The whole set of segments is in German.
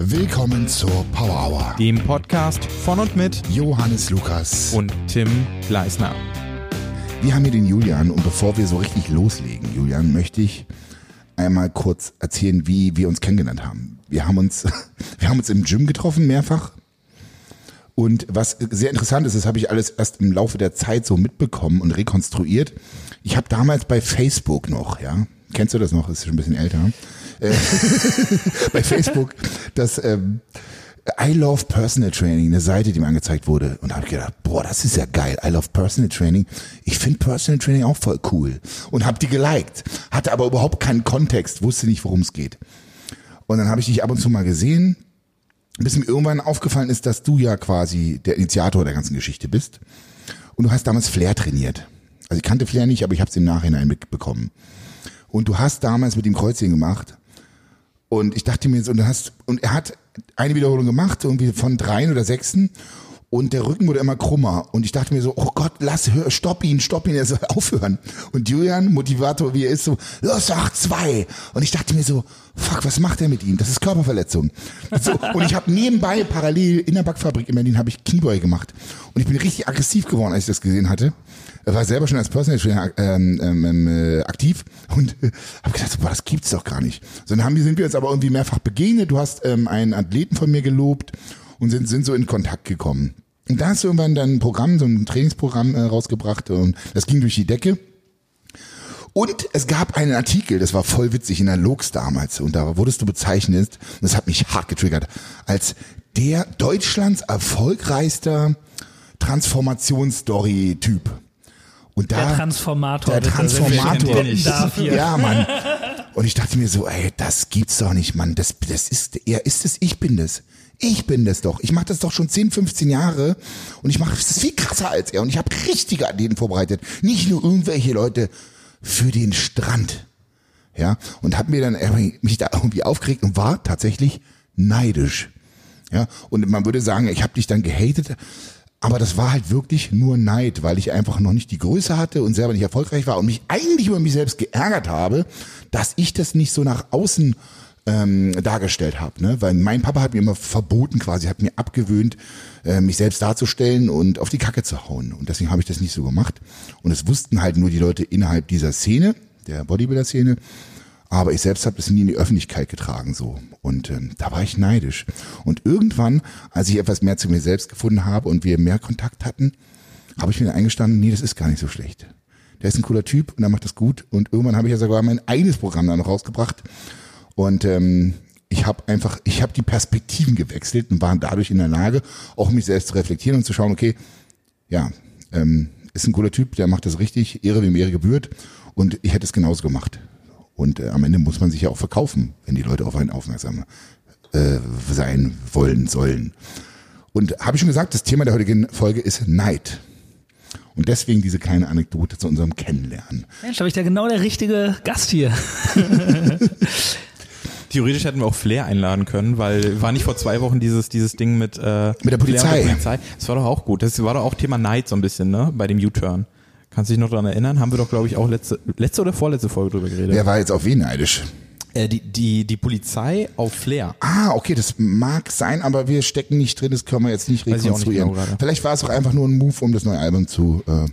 Willkommen zur Power Hour. dem Podcast von und mit Johannes Lukas. und Tim Gleisner. Wir haben hier den Julian und bevor wir so richtig loslegen, Julian, möchte ich einmal kurz erzählen, wie wir uns kennengelernt haben. Wir haben uns, wir haben uns im Gym getroffen mehrfach. Und was sehr interessant ist, das habe ich alles erst im Laufe der Zeit so mitbekommen und rekonstruiert. Ich habe damals bei Facebook noch, ja, kennst du das noch? Das ist schon ein bisschen älter. Äh, bei Facebook das ähm, I Love Personal Training, eine Seite, die mir angezeigt wurde. Und da habe ich gedacht, boah, das ist ja geil. I Love Personal Training. Ich finde Personal Training auch voll cool. Und habe die geliked. Hatte aber überhaupt keinen Kontext, wusste nicht, worum es geht. Und dann habe ich dich ab und zu mal gesehen, bis mir irgendwann aufgefallen ist, dass du ja quasi der Initiator der ganzen Geschichte bist. Und du hast damals Flair trainiert. Also ich kannte Flair nicht, aber ich habe es im Nachhinein mitbekommen. Und du hast damals mit ihm Kreuzchen gemacht. Und ich dachte mir so, und, du hast, und er hat eine Wiederholung gemacht, irgendwie von dreien oder sechsten. Und der Rücken wurde immer krummer. Und ich dachte mir so, oh Gott, lass, hör, stopp ihn, stopp ihn, er soll aufhören. Und Julian, Motivator wie er ist, so, los, mach zwei. Und ich dachte mir so, fuck, was macht er mit ihm? Das ist Körperverletzung. So, und ich habe nebenbei parallel in der Backfabrik in Berlin habe ich Kniebeuge gemacht. Und ich bin richtig aggressiv geworden, als ich das gesehen hatte. War selber schon als Personal Trainer ähm, ähm, äh, aktiv und äh, habe gedacht, boah, das gibt's doch gar nicht. So, dann haben wir, sind wir uns aber irgendwie mehrfach begegnet. Du hast ähm, einen Athleten von mir gelobt und sind, sind so in Kontakt gekommen. Und da hast du irgendwann dann ein Programm, so ein Trainingsprogramm äh, rausgebracht und das ging durch die Decke. Und es gab einen Artikel, das war voll witzig in der Lux damals und da wurdest du bezeichnet, und das hat mich hart getriggert, als der Deutschlands erfolgreichster Transformationsstory-Typ. Und da, Der Transformator. der ich Transformator. Ja, Mann. Und ich dachte mir so, ey, das gibt's doch nicht, Mann. Das, das ist, er ist es, ich bin das. Ich bin das doch. Ich mache das doch schon 10, 15 Jahre und ich mache das viel krasser als er. Und ich habe richtige Athleten vorbereitet. Nicht nur irgendwelche Leute für den Strand. Ja, und habe mir dann irgendwie- mich da irgendwie aufgeregt und war tatsächlich neidisch. Ja, und man würde sagen, ich habe dich dann gehatet, aber das war halt wirklich nur Neid, weil ich einfach noch nicht die Größe hatte und selber nicht erfolgreich war und mich eigentlich über mich selbst geärgert habe, dass ich das nicht so nach außen ähm, dargestellt habe. Ne? Weil mein Papa hat mir immer verboten, quasi, hat mir abgewöhnt, äh, mich selbst darzustellen und auf die Kacke zu hauen. Und deswegen habe ich das nicht so gemacht. Und es wussten halt nur die Leute innerhalb dieser Szene, der Bodybuilder-Szene. Aber ich selbst habe das nie in die Öffentlichkeit getragen so. Und ähm, da war ich neidisch. Und irgendwann, als ich etwas mehr zu mir selbst gefunden habe und wir mehr Kontakt hatten, habe ich mir eingestanden, nee, das ist gar nicht so schlecht. Der ist ein cooler Typ und er macht das gut. Und irgendwann habe ich ja sogar mein eigenes Programm da noch rausgebracht. Und ähm, ich habe einfach, ich habe die Perspektiven gewechselt und war dadurch in der Lage, auch mich selbst zu reflektieren und zu schauen, okay, ja, ähm, ist ein cooler Typ, der macht das richtig, Ehre wem Ehre gebührt und ich hätte es genauso gemacht. Und äh, am Ende muss man sich ja auch verkaufen, wenn die Leute auf einen aufmerksam äh, sein wollen, sollen. Und habe ich schon gesagt, das Thema der heutigen Folge ist Neid. Und deswegen diese kleine Anekdote zu unserem Kennenlernen. Mensch, habe ich da genau der richtige Gast hier. Theoretisch hätten wir auch Flair einladen können, weil war nicht vor zwei Wochen dieses dieses Ding mit äh, Mit der Flair und Polizei. Polizei. Das war doch auch gut. Das war doch auch Thema Neid so ein bisschen, ne? Bei dem U-Turn. Kannst du dich noch daran erinnern? Haben wir doch, glaube ich, auch letzte letzte oder vorletzte Folge drüber geredet. Wer war jetzt auf wen neidisch? Äh, die, die, die Polizei auf Flair. Ah, okay, das mag sein, aber wir stecken nicht drin, das können wir jetzt nicht auch nicht rekonstruieren. genau. Vielleicht war es auch einfach nur ein Move, um das neue Album zu äh,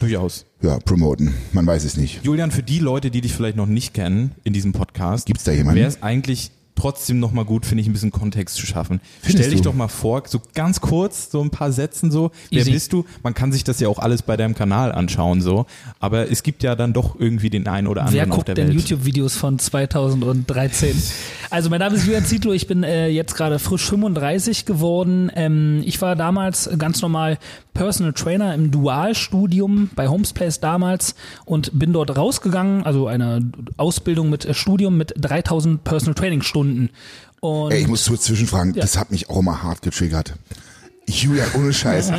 Durchaus. ja, promoten. Man weiß es nicht. Julian, für die Leute, die dich vielleicht noch nicht kennen in diesem Podcast, Gibt's da jemanden? Wäre es eigentlich trotzdem noch mal gut, finde ich, ein bisschen Kontext zu schaffen. Findest Stell dich du? doch mal vor, so ganz kurz, so ein paar Sätzen so. Wer Easy. bist du? Man kann sich das ja auch alles bei deinem Kanal anschauen so. Aber es gibt ja dann doch irgendwie den einen oder Wer anderen auf guckt der denn Welt. YouTube-Videos von 2013? Also mein Name ist Julian Zietlow, ich bin äh, jetzt gerade frisch 35 geworden. Ähm, ich war damals ganz normal Personal Trainer im Dualstudium bei Homesplace damals und bin dort rausgegangen, also eine Ausbildung mit äh, Studium mit 3000 Personal Training Stunden. Und Ey, ich muss kurz zwischenfragen, das hat mich auch immer hart getriggert. Julian, ohne Scheiß.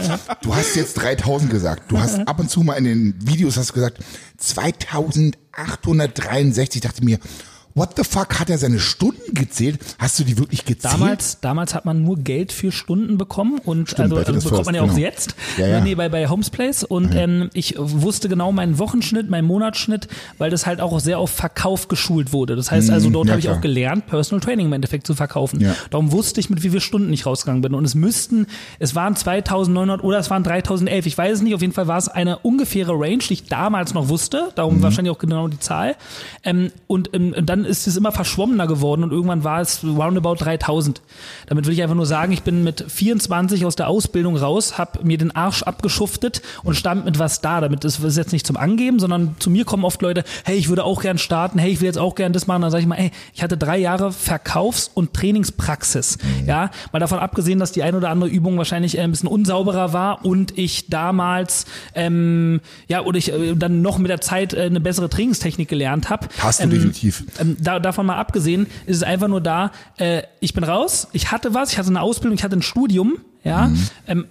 Du hast jetzt 3000 gesagt. Du hast ab und zu mal in den Videos hast gesagt 2863. Ich dachte mir, what the fuck, hat er seine Stunden gezählt? Hast du die wirklich gezählt? Damals, damals hat man nur Geld für Stunden bekommen und Stimmt, bei also, Tickets also bekommt man ja auch genau. jetzt. Ja, ja. Nee, bei, bei Homes Place und ähm, ich wusste genau meinen Wochenschnitt, meinen Monatsschnitt, weil das halt auch sehr auf Verkauf geschult wurde. Das heißt also, dort Mhm, ja, habe ich auch gelernt, Personal Training im Endeffekt zu verkaufen. Ja. Darum wusste ich, mit wie vielen Stunden ich rausgegangen bin. Und es müssten, es waren 2900 oder es waren 3011. Ich weiß es nicht. Auf jeden Fall war es eine ungefähre Range, die ich damals noch wusste. Darum Mhm. wahrscheinlich auch genau die Zahl. Ähm, und ähm, dann ist es immer verschwommener geworden und irgendwann war es roundabout 3000. Damit will ich einfach nur sagen, ich bin mit 24 aus der Ausbildung raus, habe mir den Arsch abgeschuftet und stand mit was da. Damit ist es jetzt nicht zum Angeben, sondern zu mir kommen oft Leute, hey, ich würde auch gern starten, hey, ich will jetzt auch gern das machen. Dann sage ich mal, ey, ich hatte drei Jahre Verkaufs- und Trainingspraxis. Ja, mal davon abgesehen, dass die ein oder andere Übung wahrscheinlich äh, ein bisschen unsauberer war und ich damals ähm, ja oder ich äh, dann noch mit der Zeit äh, eine bessere Trainingstechnik gelernt habe. Hast du ähm, definitiv. ähm, da, davon mal abgesehen, ist es einfach nur da, äh, ich bin raus, ich hatte was, ich hatte eine Ausbildung, ich hatte ein Studium, ja, Mhm. ähm,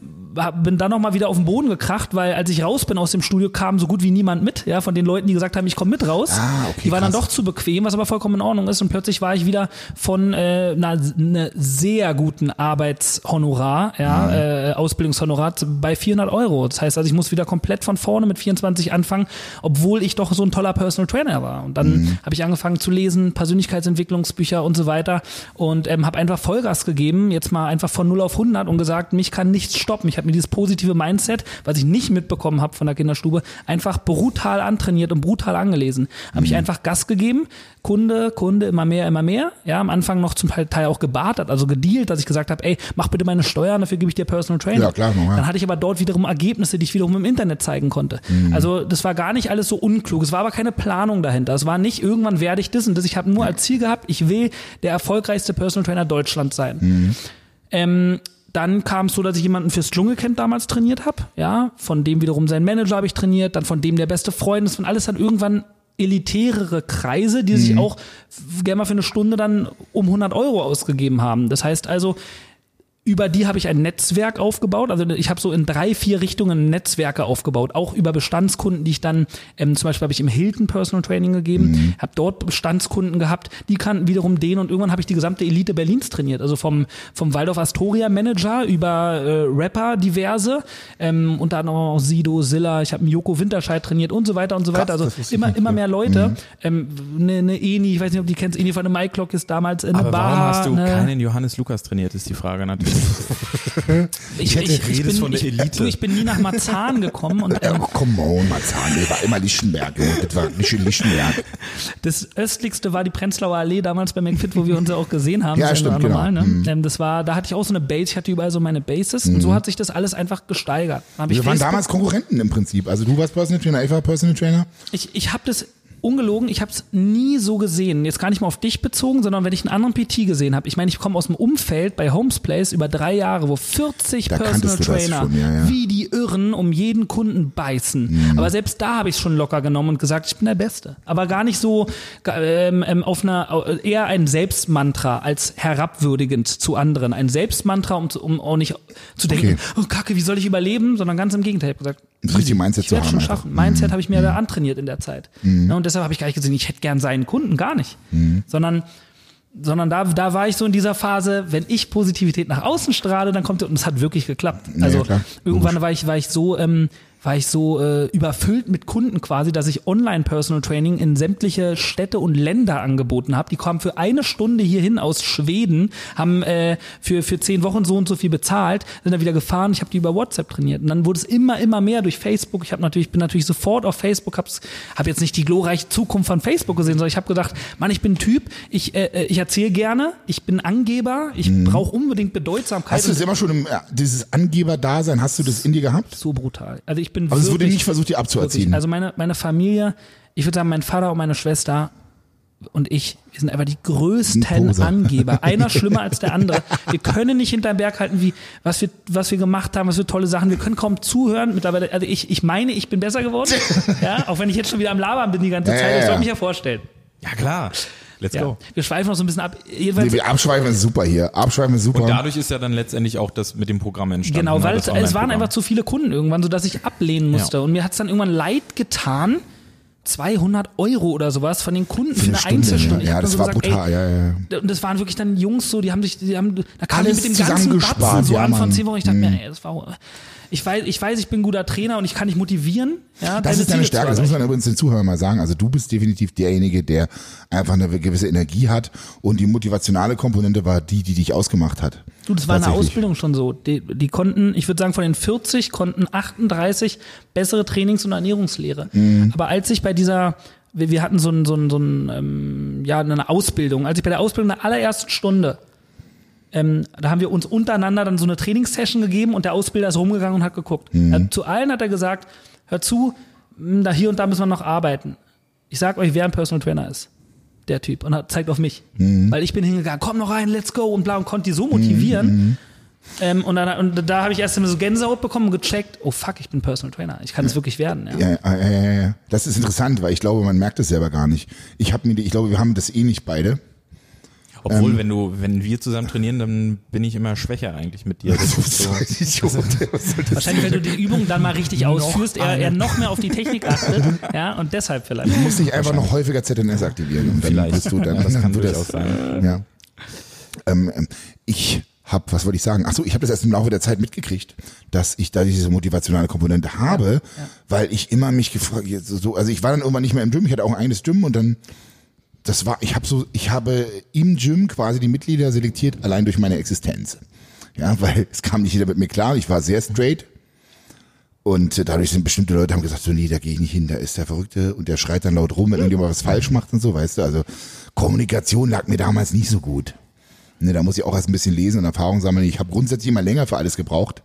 bin dann nochmal wieder auf den Boden gekracht, weil als ich raus bin aus dem Studio, kam so gut wie niemand mit, ja, von den Leuten, die gesagt haben, ich komme mit raus. Ah, okay, die waren dann krass. doch zu bequem, was aber vollkommen in Ordnung ist und plötzlich war ich wieder von äh, einer, einer sehr guten Arbeitshonorar, ja, äh, Ausbildungshonorar bei 400 Euro. Das heißt also, ich muss wieder komplett von vorne mit 24 anfangen, obwohl ich doch so ein toller Personal Trainer war. Und dann habe ich angefangen zu lesen, Persönlichkeitsentwicklungsbücher und so weiter und ähm, habe einfach Vollgas gegeben, jetzt mal einfach von 0 auf 100 und gesagt, mich kann nichts stoppen. Ich habe mir dieses positive Mindset, was ich nicht mitbekommen habe von der Kinderstube, einfach brutal antrainiert und brutal angelesen. Habe ich einfach Gas gegeben, Kunde, Kunde, immer mehr, immer mehr. Ja, am Anfang noch zum Teil auch gebartert, also gedealt, dass ich gesagt habe, ey, mach bitte meine Steuern, dafür gebe ich dir Personal Training. Ja, klar, normal. Dann hatte ich aber dort wiederum Ergebnisse, die ich wiederum im Internet zeigen konnte. Mhm. Also das war gar nicht alles so unklug. Es war aber keine Planung dahinter. Es war nicht, irgendwann werde ich das und das. Ich habe nur als Ziel gehabt, ich will der erfolgreichste Personal Trainer Deutschlands sein. Mhm. Ähm, dann kam es so, dass ich jemanden fürs Dschungelcamp damals trainiert habe. Ja, von dem wiederum sein Manager habe ich trainiert, dann von dem der beste Freund ist, von alles dann irgendwann elitärere Kreise, die sich auch gerne mal für eine Stunde dann um 100 Euro ausgegeben haben. Das heißt also, über die habe ich ein Netzwerk aufgebaut. Also ich habe so in drei, vier Richtungen Netzwerke aufgebaut. Auch über Bestandskunden, die ich dann, ähm, zum Beispiel habe ich im Hilton Personal Training gegeben, habe dort Bestandskunden gehabt, die kannten wiederum den und irgendwann habe ich die gesamte Elite Berlins trainiert. Also vom, vom Waldorf Astoria Manager über äh, Rapper diverse, ähm, unter anderem auch Sido, Silla, ich habe einen Joko Winterscheid trainiert und so weiter und so weiter. das Also immer, immer mehr Leute. Ähm, eine, eine Eni, ich weiß nicht, ob die kennst, Eni von der MyClock ist damals eine Aber Bar. warum hast du eine, keinen Johannes Lukas trainiert, ist die Frage natürlich. Ich, hätte- ich, ich, bin, von der ich, Elite. du, ich bin nie nach Marzahn gekommen und ähm, Oh, come on, Marzahn, das war immer Lichtenberg. Das war nicht in Lichtenberg. das östlichste war die Prenzlauer Allee damals bei McFit, wo wir uns ja auch gesehen haben. Ja, Das stimmt, normal, genau. ne? Ähm, das war, da hatte ich auch so eine Base, ich hatte überall so meine Bases und so hat sich das alles einfach gesteigert. Ich Wir waren damals Konkurrenten im Prinzip. Also du warst Personal Trainer, ich war Personal Trainer. ich, ich habe das ungelogen, ich habe es nie so gesehen. Jetzt gar nicht mal auf dich bezogen, sondern wenn ich einen anderen PT gesehen habe. Ich meine, ich komme aus dem Umfeld bei Homes Place über drei Jahre, wo 40 Da Personal Trainer schon, ja, ja. wie die Irren um jeden Kunden beißen. Aber selbst da habe ich es schon locker genommen und gesagt, ich bin der Beste. Aber gar nicht so ähm, ähm, auf einer eher ein Selbstmantra als herabwürdigend zu anderen. Ein Selbstmantra, um, um auch nicht zu denken, Okay. oh Kacke, wie soll ich überleben, sondern ganz im Gegenteil. Ich habe gesagt, Das richtige Mindset ich zu haben. schon schaffen. Mindset habe ich mir da antrainiert in der Zeit. Ne, und deshalb habe ich gar nicht gesehen, ich hätte gern seinen Kunden, gar nicht. Sondern, sondern da, da war ich so in dieser Phase, wenn ich Positivität nach außen strahle, dann kommt und es hat wirklich geklappt. Also ja, irgendwann war ich, war ich so, ähm, war ich so äh, überfüllt mit Kunden quasi, dass ich Online-Personal Training in sämtliche Städte und Länder angeboten habe. Die kamen für eine Stunde hierhin aus Schweden, haben äh, für, für zehn Wochen so und so viel bezahlt, sind dann wieder gefahren. Ich habe die über WhatsApp trainiert. Und dann wurde es immer, immer mehr durch Facebook. Ich habe natürlich, bin natürlich sofort auf Facebook, habe hab jetzt nicht die glorreiche Zukunft von Facebook gesehen, sondern ich habe gedacht, Mann, ich bin ein Typ, ich, äh, äh, ich erzähle gerne, ich bin Angeber, ich brauche unbedingt Bedeutsamkeit. Hast du das immer schon im, dieses Angeber-Dasein, hast du das in dir gehabt? so brutal. Also ich bin Aber es wurde nicht versucht, dir abzuerziehen. Wirklich. Also meine, meine Familie, ich würde sagen, mein Vater und meine Schwester und ich, wir sind einfach die größten. Angeber. Einer schlimmer als der andere. Wir können nicht hinterm Berg halten, wie, was wir, was wir gemacht haben, was für tolle Sachen. Wir können kaum zuhören. Mittlerweile, also ich, ich meine, ich bin besser geworden. ja, auch wenn ich jetzt schon wieder am Labern bin die ganze Ja, Zeit. ja, Das ja. soll mich ja vorstellen. Ja, klar. Let's Ja. go. Wir schweifen noch so ein bisschen ab. Nee, Jedenfalls, wir abschweifen ist super hier. Abschweifen ist super. Und dadurch ist ja dann letztendlich auch das mit dem Programm entstanden. Genau, ne, weil es, es waren einfach zu viele Kunden irgendwann, sodass ich ablehnen musste. Ja. Und mir hat es dann irgendwann leid getan, 200 Euro oder sowas von den Kunden für, eine, Stunde, Einzelstunde. ja. Ich Ja, das nur war gesagt, brutal, ey, ja, ja. Und das waren wirklich dann Jungs so, die haben sich, die haben, da die Alles mit dem ganzen Batzen so ja, an von Mann. Mhm. 10 Wochen. Ich dachte mir, ey, das war, ich weiß, ich weiß, ich bin ein guter Trainer und ich kann dich motivieren. Ja, Das ist deine Ziele Stärke, das muss man übrigens den Zuhörern mal sagen. Also du bist definitiv derjenige, der einfach eine gewisse Energie hat und die motivationale Komponente war die, die dich ausgemacht hat. Du, das war in der. Ausbildung schon so. Die, die konnten, ich würde sagen, von den 40 konnten 38 bessere Trainings- und Ernährungslehre. Mhm. Aber als ich bei dieser, wir, wir hatten so ein, so ein, so ein ähm, ja, eine Ausbildung, als ich bei der Ausbildung der allerersten Stunde, ähm, da haben wir uns untereinander dann so eine Trainingssession gegeben und der Ausbilder ist rumgegangen und hat geguckt. Mhm. Er, zu allen hat er gesagt, hör zu, mh, da hier und da müssen wir noch arbeiten. Ich sag euch, wer ein Personal Trainer ist. Der Typ. Und hat, zeigt auf mich. Mhm. Weil ich bin hingegangen, komm noch rein, let's go und bla und konnte die so motivieren. Ähm, und, dann, und da habe ich erst immer so Gänsehaut bekommen und gecheckt, oh fuck, ich bin Personal Trainer. Ich kann es wirklich werden. Ja. Ja, ja, ja, ja, ja. Das ist interessant, weil ich glaube, man merkt es selber gar nicht. Ich habe mir, ich glaube, wir haben das eh nicht beide. Obwohl, Ähm. wenn du, wenn wir zusammen trainieren, dann bin ich immer schwächer eigentlich mit dir. Das ist so, Wahrscheinlich, wenn du die Übung dann mal richtig ausführst, er, er noch mehr auf die Technik achtet. Ja, und deshalb vielleicht. Du musst dich einfach noch häufiger ZNS aktivieren und dann Vielleicht. bist du dann. Das kann wird durchaus sein. Ja. Ähm, ähm, ich habe, was wollte ich sagen? Ach so, ich habe das erst im Laufe der Zeit mitgekriegt, dass ich da diese motivationale Komponente habe, weil ich immer mich gefragt, so, also ich war dann irgendwann nicht mehr im Gym, ich hatte auch ein eigenes Gym und dann das war, ich habe so, ich habe im Gym quasi die Mitglieder selektiert allein durch meine Existenz. Ja, weil es kam nicht jeder mit mir klar, ich war sehr straight. Und dadurch sind bestimmte Leute haben gesagt, so nee, da gehe ich nicht hin, da ist der Verrückte und der schreit dann laut rum, wenn irgendjemand was falsch macht und so, weißt du. Also Kommunikation lag mir damals nicht so gut. Ne, da muss ich auch erst ein bisschen lesen und Erfahrung sammeln. Ich habe grundsätzlich immer länger für alles gebraucht.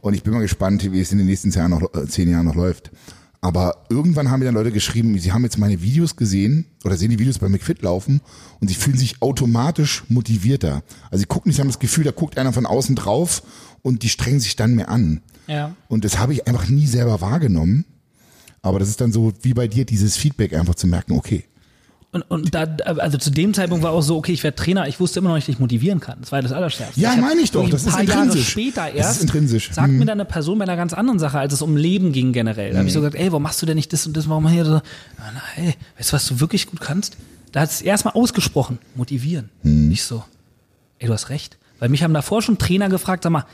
Und ich bin mal gespannt, wie es in den nächsten zehn Jahren noch, äh, zehn Jahren noch läuft. Aber irgendwann haben mir dann Leute geschrieben, sie haben jetzt meine Videos gesehen oder sehen die Videos bei McFit laufen und sie fühlen sich automatisch motivierter. Also sie gucken, sie haben das Gefühl, da guckt einer von außen drauf und die strengen sich dann mehr an. Ja. Und das habe ich einfach nie selber wahrgenommen. Aber das ist dann so wie bei dir, dieses Feedback einfach zu merken, okay. Und, und da, also zu dem Zeitpunkt war auch so, okay, ich werde Trainer, ich wusste immer noch nicht, wie ich motivieren kann. Das war das Allerschärfste. Ja, meine ich doch, das ist intrinsisch. später Das erst ist intrinsisch. sagt Mhm. mir dann eine Person bei einer ganz anderen Sache, als es um Leben ging generell. Da habe ich so gesagt, ey, warum machst du denn nicht das und das, warum hier so? Ah, na, ey, weißt du, was du wirklich gut kannst? Da hat es erstmal ausgesprochen, motivieren. Nicht so, ey, du hast recht. Weil mich haben davor schon Trainer gefragt, sag mal,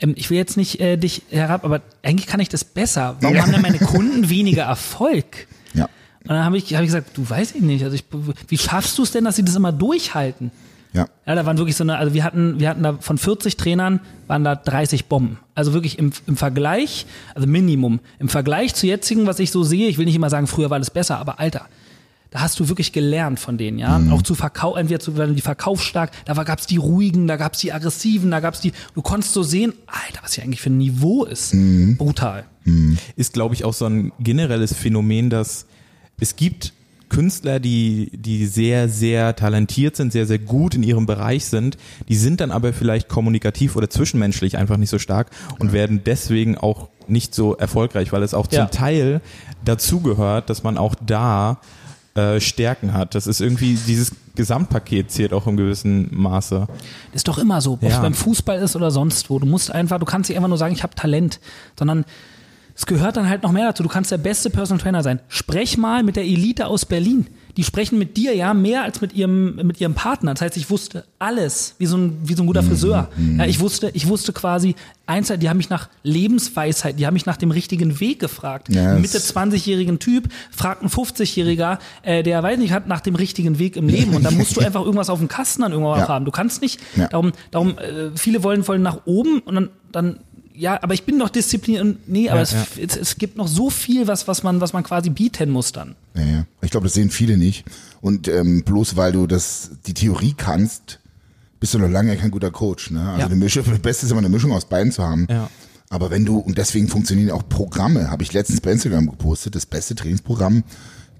ähm, ich will jetzt nicht äh, dich herab, aber eigentlich kann ich das besser. Warum Ja. haben denn meine Kunden weniger Erfolg? Und dann habe ich, hab ich gesagt, du weiß ich nicht. Also ich, wie schaffst du es denn, dass sie das immer durchhalten? Ja. Ja, da waren wirklich so eine, also wir hatten, wir hatten da von 40 Trainern waren da 30 Bomben. Also wirklich im, im Vergleich, also Minimum, im Vergleich zu jetzigen, was ich so sehe, ich will nicht immer sagen, früher war alles besser, aber Alter, da hast du wirklich gelernt von denen, ja. Auch zu Verkauf, entweder zu werden die verkaufsstark, da war, gab's die ruhigen, da gab's die aggressiven, da gab's die, du konntest so sehen, Alter, was hier eigentlich für ein Niveau ist. Brutal. ist, glaube ich, auch so ein generelles Phänomen, dass es gibt Künstler, die, die sehr, sehr talentiert sind, sehr, sehr gut in ihrem Bereich sind, die sind dann aber vielleicht kommunikativ oder zwischenmenschlich einfach nicht so stark und werden deswegen auch nicht so erfolgreich, weil es auch zum Ja. Teil dazugehört, dass man auch da äh, Stärken hat. Das ist irgendwie, dieses Gesamtpaket zählt auch im gewissen Maße. Das ist doch immer so, ob es Ja. beim Fußball ist oder sonst wo. Du musst einfach, du kannst nicht einfach nur sagen, ich habe Talent, sondern es gehört dann halt noch mehr dazu. Du kannst der beste Personal Trainer sein. Sprech mal mit der Elite aus Berlin. Die sprechen mit dir ja mehr als mit ihrem mit ihrem Partner. Das heißt, ich wusste alles, wie so ein wie so ein guter Friseur. Ja, ich wusste, ich wusste quasi eins, die haben mich nach Lebensweisheit, die haben mich nach dem richtigen Weg gefragt. Das- Mitte 20-jährigen Typ fragt ein 50-jähriger, äh, der weiß nicht, hat nach dem richtigen Weg im Leben und da musst du einfach irgendwas auf dem Kasten dann irgendwann Ja. haben. Du kannst nicht, Ja. darum, darum, äh, viele wollen, wollen nach oben und dann, dann, ja, aber ich bin doch diszipliniert und nee, aber Ja, es, ja. Es, es gibt noch so viel, was, was man, was man quasi bieten muss dann. Ja, ja. Ich glaube, das sehen viele nicht. Und ähm, bloß weil du das die Theorie kannst, bist du noch lange kein guter Coach. Ne? Also Ja. eine Mischung, das Beste ist immer eine Mischung aus beiden zu haben. Ja. Aber wenn du, und deswegen funktionieren auch Programme, habe ich letztens bei Instagram gepostet, das beste Trainingsprogramm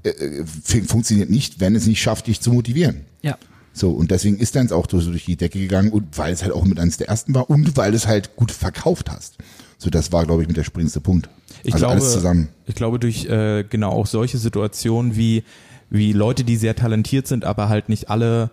äh, äh, fun- funktioniert nicht, wenn es nicht schafft, dich zu motivieren. Ja. So, und deswegen ist deins auch so durch die Decke gegangen und weil es halt auch mit eines der ersten war und weil es halt gut verkauft hast. So, das war, glaube ich, mit der springendste Punkt. Ich also glaube, alles zusammen. ich glaube durch äh, genau auch solche Situationen wie wie Leute, die sehr talentiert sind, aber halt nicht alle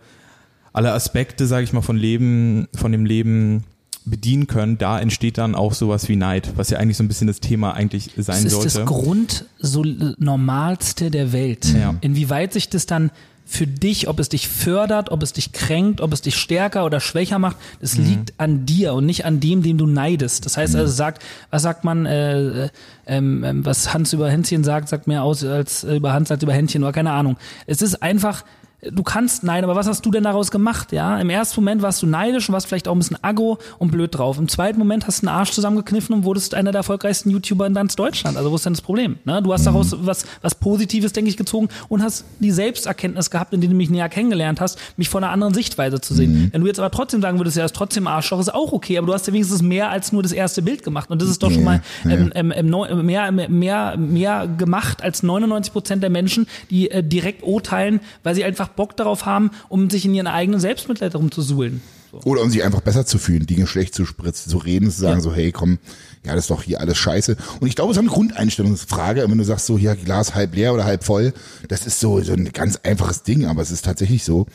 alle Aspekte, sage ich mal, von Leben, von dem Leben bedienen können, da entsteht dann auch sowas wie Neid, was ja eigentlich so ein bisschen das Thema eigentlich sein Das ist sollte. das Grund so normalste der Welt. Ja. Inwieweit sich das dann für dich, ob es dich fördert, ob es dich kränkt, ob es dich stärker oder schwächer macht, das Mhm. liegt an dir und nicht an dem, dem du neidest. Das heißt also, sagt, was sagt man, äh, äh, ähm, was Hans über Hänschen sagt, sagt mehr aus als äh, über Hans sagt über Händchen oder keine Ahnung. Es ist einfach, du kannst neiden, aber was hast du denn daraus gemacht? Ja, im ersten Moment warst du neidisch und warst vielleicht auch ein bisschen aggro und blöd drauf. Im zweiten Moment hast du einen Arsch zusammengekniffen und wurdest einer der erfolgreichsten YouTuber in ganz Deutschland. Also wo ist denn das Problem? Ne? Du hast daraus was, was Positives, denke ich, gezogen und hast die Selbsterkenntnis gehabt, indem du mich näher kennengelernt hast, mich von einer anderen Sichtweise zu sehen. Wenn du jetzt aber trotzdem sagen würdest, ja, ist trotzdem Arschloch, ist auch okay, aber du hast ja wenigstens mehr als nur das erste Bild gemacht und das ist doch schon mal ähm, ähm, ähm, mehr, mehr, mehr gemacht als 99 Prozent der Menschen, die äh, direkt urteilen, weil sie einfach Bock darauf haben, um sich in ihren eigenen Selbstmitleid herumzusuhlen. So. Oder um sich einfach besser zu fühlen, Dinge schlecht zu spritzen, zu reden, zu sagen Ja. so, hey, komm, ja, das ist doch hier alles scheiße. Und ich glaube, es ist eine Grundeinstellungsfrage, wenn du sagst so, ja, Glas halb leer oder halb voll, das ist so, so ein ganz einfaches Ding, aber es ist tatsächlich so.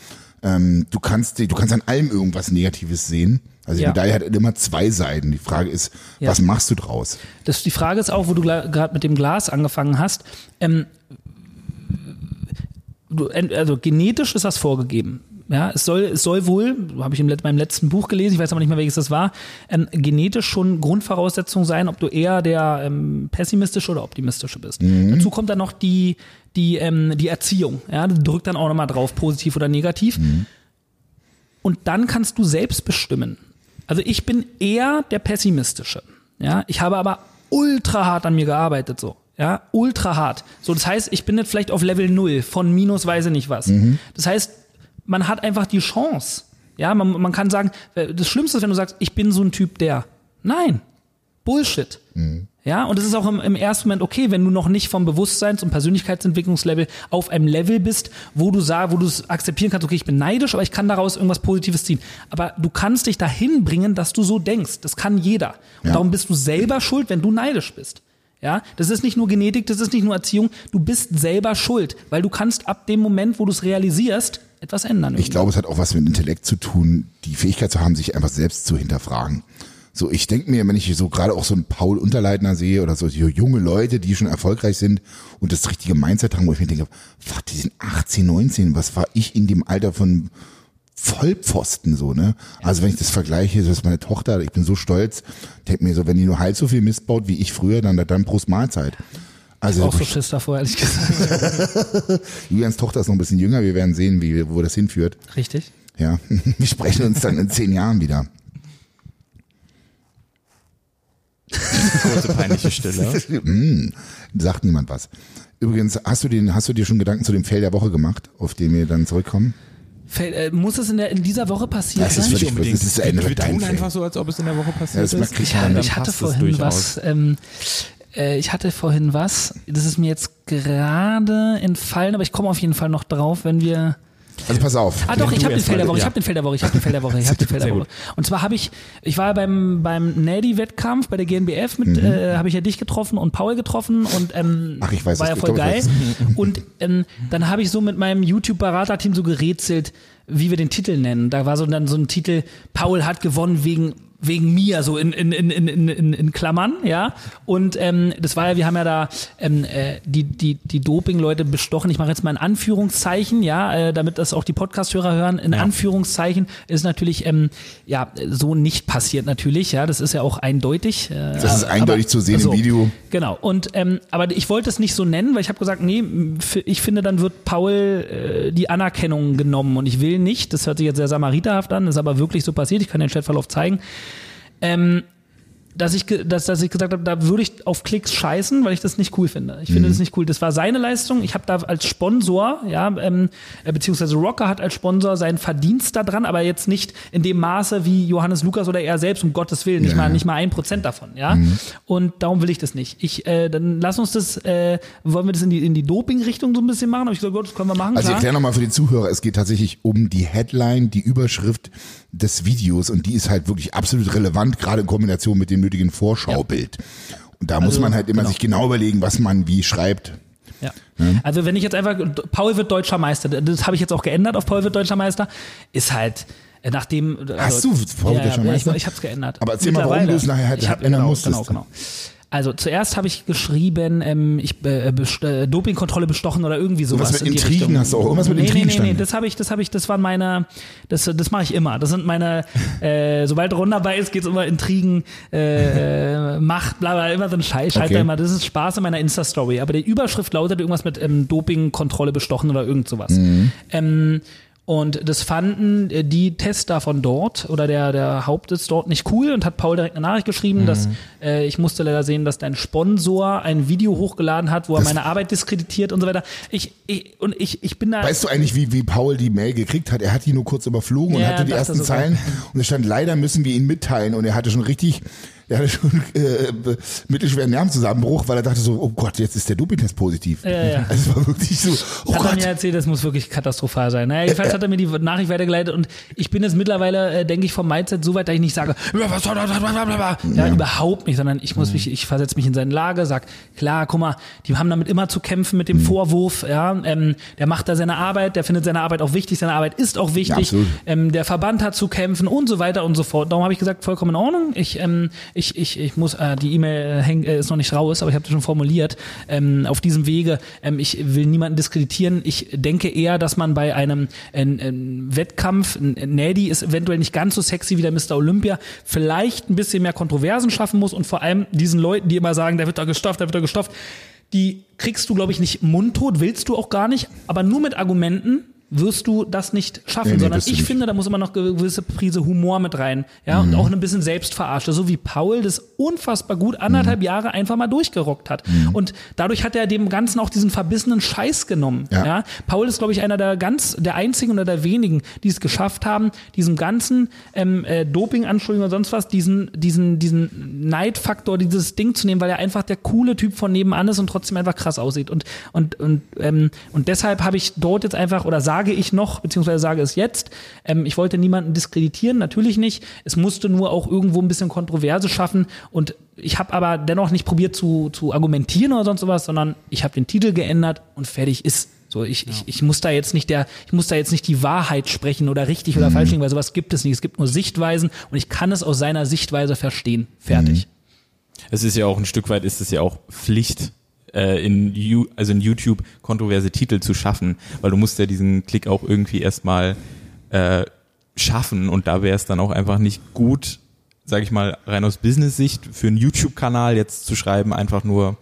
Ähm, du kannst, du kannst an allem irgendwas Negatives sehen. Also die Ja. Medaille hat immer zwei Seiten. Die Frage ist, Ja. was machst du draus? Das, die Frage ist auch, wo du gerade mit dem Glas angefangen hast. Ähm, also genetisch ist das vorgegeben. Ja, es soll, es soll wohl, habe ich Let- meinem letzten Buch gelesen, ich weiß aber nicht mehr, welches das war, ähm, genetisch schon Grundvoraussetzung sein, ob du eher der ähm, pessimistische oder optimistische bist. Dazu kommt dann noch die, die, ähm, die Erziehung. Ja, du drückt dann auch nochmal drauf, positiv oder negativ. Und dann kannst du selbst bestimmen. Also ich bin eher der pessimistische. Ja, ich habe aber ultra hart an mir gearbeitet so. Ja, ultra hart. So, das heißt, ich bin jetzt vielleicht auf Level 0 von minus weiß ich nicht was. Das heißt, man hat einfach die Chance. Ja, man, man kann sagen, äh, das Schlimmste ist, wenn du sagst, ich bin so ein Typ der. Nein. Bullshit. Ja, und es ist auch im, im ersten Moment okay, wenn du noch nicht vom Bewusstseins- und Persönlichkeitsentwicklungslevel auf einem Level bist, wo du sag, wo du es akzeptieren kannst, okay, ich bin neidisch, aber ich kann daraus irgendwas Positives ziehen. Aber du kannst dich dahin bringen, dass du so denkst. Das kann jeder. Und Ja. darum bist du selber schuld, wenn du neidisch bist. Ja, das ist nicht nur Genetik, das ist nicht nur Erziehung, du bist selber schuld, weil du kannst ab dem Moment, wo du es realisierst, etwas ändern. Ich glaube, es hat auch was mit Intellekt zu tun, die Fähigkeit zu haben, sich einfach selbst zu hinterfragen. So, ich denke mir, wenn ich so gerade auch so einen Paul Unterleitner sehe oder so so junge Leute, die schon erfolgreich sind und das richtige Mindset haben, wo ich mir denke, fuck, die sind 18, 19, was war ich in dem Alter von Vollpfosten so, ne? Also wenn ich das vergleiche, das ist meine Tochter, ich bin so stolz, denke mir so, wenn die nur halb so viel Mist baut wie ich früher, dann dann Prost Mahlzeit. Also auch so Schiss davor, ehrlich gesagt. Julians Tochter ist noch ein bisschen jünger, wir werden sehen, wie, wo das hinführt. Richtig. Ja, wir sprechen uns dann in zehn Jahren wieder. Kurze peinliche Stille. hm, sagt niemand was. Übrigens, hast du den, hast du dir schon Gedanken zu dem Fail der Woche gemacht, auf den wir dann zurückkommen? Fällt, äh, muss es in, der, in dieser Woche passiert Das ist sein? völlig- Unbedingt. Das ist ein- wir tun einfach so, als ob es in der Woche passiert Ja, ist. Ich, dann ich hatte vorhin was. Ähm, äh, ich hatte vorhin was. Das ist mir jetzt gerade entfallen, aber ich komme auf jeden Fall noch drauf, wenn wir. Also pass auf. Ah doch, ich habe den Fell der Woche, ich habe den Fell der Woche, ich habe den Fell der Woche, ich habe den Fell der Woche. Und zwar habe ich, ich war beim beim Nady-Wettkampf bei der GNBF mit, äh, habe ich ja dich getroffen und Paul getroffen und ähm, Mhm. Ach, ich weiß war ja voll geil. Und ähm, dann habe ich so mit meinem YouTube-Beraterteam so gerätselt, wie wir den Titel nennen. Da war so dann so ein Titel, Paul hat gewonnen wegen wegen mir, so in, in, in, in, in, in Klammern, ja. Und ähm, das war ja, wir haben ja da ähm, äh, die, die, die Doping-Leute bestochen. Ich mache jetzt mal in Anführungszeichen, ja, äh, damit das auch die Podcast-Hörer hören. In Anführungszeichen ist natürlich ähm, ja so nicht passiert natürlich, ja. Das ist ja auch eindeutig. Äh, Das ist eindeutig zu sehen im Video. Genau. Und ähm, aber ich wollte es nicht so nennen, weil ich habe gesagt, nee, ich finde, dann wird Paul äh, die Anerkennung genommen und ich will nicht. Das hört sich jetzt sehr samariterhaft an, ist aber wirklich so passiert. Ich kann den Chatverlauf zeigen. Ähm, dass ich, dass, dass ich gesagt habe, da würde ich auf Klicks scheißen, weil ich das nicht cool finde. Ich finde das nicht cool. Das war seine Leistung. Ich habe da als Sponsor, ja, ähm, äh, beziehungsweise Rocker hat als Sponsor seinen Verdienst da dran, aber jetzt nicht in dem Maße wie Johannes Lukas oder er selbst, um Gottes Willen, nicht Ja, mal nicht mal ein Prozent davon, ja. Und darum will ich das nicht. Ich, äh, dann lass uns das, äh, wollen wir das in die in die Doping-Richtung so ein bisschen machen? Hab ich gesagt, gut, das können wir machen. Also ich klar. erkläre nochmal für die Zuhörer, es geht tatsächlich um die Headline, die Überschrift des Videos und die ist halt wirklich absolut relevant, gerade in Kombination mit dem nötigen Vorschaubild. Und da muss Also, man halt immer genau. sich genau überlegen, was man wie schreibt. Ja. Also wenn ich jetzt einfach, Paul wird deutscher Meister, das habe ich jetzt auch geändert auf Paul wird deutscher Meister, ist halt, Äh, Nachdem, Hast du Vorbild ja, schon ja, ich, Meister? ich habe es geändert. Aber erzähl mal, warum du es nachher halt ich hab, ändern genau, musstest. Genau, genau. Also zuerst habe ich geschrieben, ähm, ich äh, best- äh, Dopingkontrolle bestochen oder irgendwie sowas. was mit in die Intrigen Richtung. hast du auch irgendwas mit nee, Intrigen Nee, nee, nee, das habe ich, das habe ich, das waren meine, das, das mache ich immer. Das sind meine, äh, sobald Ron dabei ist, geht's immer Intrigen, äh, äh, Macht, bla bla, immer so ein Scheiß. Okay. immer, das ist Spaß in meiner Insta-Story. Aber die Überschrift lautet irgendwas mit ähm, Dopingkontrolle bestochen oder irgend sowas. Mhm. Ähm, und das fanden äh, die Tester von dort oder der, der Hauptsitz dort nicht cool und hat Paul direkt eine Nachricht geschrieben, dass äh, ich musste leider sehen, dass dein Sponsor ein Video hochgeladen hat, wo er Das- meine Arbeit diskreditiert und so weiter. Ich, ich und ich, ich bin da. Weißt du eigentlich, wie, wie Paul die Mail gekriegt hat? Er hat die nur kurz überflogen und Ja, hatte die ersten. Zeilen und es stand, leider müssen wir ihn mitteilen und er hatte schon richtig, er hatte schon äh, be- mittelschweren Nervenzusammenbruch, weil er dachte so, oh Gott, jetzt ist der Dopingtest positiv. Ja, ja. Also es war wirklich so, oh hat er Gott. mir erzählt, das muss wirklich katastrophal sein. Naja, jedenfalls hat er mir die Nachricht weitergeleitet und ich bin jetzt mittlerweile, äh, denke ich, vom Mindset so weit, dass ich nicht sage, "Ja, was soll das, blablabla." ja, überhaupt nicht, sondern ich muss mich, ich versetze mich in seine Lage, sag, klar, guck mal, die haben damit immer zu kämpfen mit dem Vorwurf, ja, ähm, der macht da seine Arbeit, der findet seine Arbeit auch wichtig, seine Arbeit ist auch wichtig, absolut. ähm, der Verband hat zu kämpfen und so weiter und so fort. Darum habe ich gesagt, vollkommen in Ordnung. Ich, ähm, ich, ich, ich muss, äh, die E-Mail häng, äh, ist noch nicht raus, aber ich habe das schon formuliert. Ähm, auf diesem Wege, ähm, ich will niemanden diskreditieren. Ich denke eher, dass man bei einem äh, äh, Wettkampf, ein ein Nady ist eventuell nicht ganz so sexy wie der Mr. Olympia, vielleicht ein bisschen mehr Kontroversen schaffen muss und vor allem diesen Leuten, die immer sagen, der wird da gestofft, der wird da gestofft, die kriegst du, glaube ich, nicht mundtot, willst du auch gar nicht, aber nur mit Argumenten wirst du das nicht schaffen, Nee, nee, sondern ich nicht. finde, da muss immer noch gewisse Prise Humor mit rein, ja, Mhm. und auch ein bisschen Selbstverarsche, so wie Paul das unfassbar gut anderthalb Mhm. Jahre einfach mal durchgerockt hat. Und dadurch hat er dem Ganzen auch diesen verbissenen Scheiß genommen, ja. Ja. Paul ist, glaube ich, einer der ganz, der einzigen oder der wenigen, die es geschafft haben, diesem ganzen ähm, äh, Doping-Anschuldigungen oder sonst was, diesen, diesen, diesen Neidfaktor, dieses Ding zu nehmen, weil er einfach der coole Typ von nebenan ist und trotzdem einfach krass aussieht. Und, und, und, ähm, und deshalb habe ich dort jetzt einfach, oder sage ich noch, beziehungsweise sage es jetzt, ähm, ich wollte niemanden diskreditieren, natürlich nicht. Es musste nur auch irgendwo ein bisschen Kontroverse schaffen und ich habe aber dennoch nicht probiert zu, zu argumentieren oder sonst sowas, sondern ich habe den Titel geändert und fertig ist. So, ich, ich, ich muss da jetzt nicht der, ich muss da jetzt nicht die Wahrheit sprechen oder richtig oder falsch, weil sowas gibt es nicht. Es gibt nur Sichtweisen und ich kann es aus seiner Sichtweise verstehen. Fertig. Es ist ja auch ein Stück weit ist es ja auch Pflicht, äh, in, You- also in YouTube kontroverse Titel zu schaffen, weil du musst ja diesen Klick auch irgendwie erstmal äh, schaffen und da wäre es dann auch einfach nicht gut, sage ich mal, rein aus Business-Sicht für einen YouTube-Kanal jetzt zu schreiben, einfach nur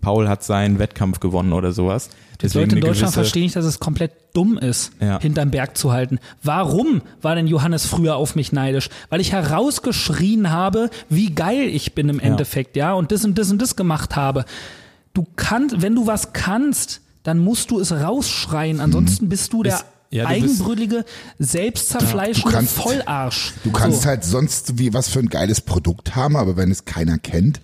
Paul hat seinen Wettkampf gewonnen oder sowas. Die Leute in Deutschland verstehen nicht, dass es komplett dumm ist, Ja. hinterm Berg zu halten. Warum war denn Johannes früher auf mich neidisch? Weil ich herausgeschrien habe, wie geil ich bin im Endeffekt, ja, und das und das und das gemacht habe. Du kannst, wenn du was kannst, dann musst du es rausschreien, ansonsten bist du der Bist- ja, du eigenbrüllige, selbstzerfleischende kannst- Vollarsch. Du kannst so. halt sonst wie was für ein geiles Produkt haben, aber wenn es keiner kennt,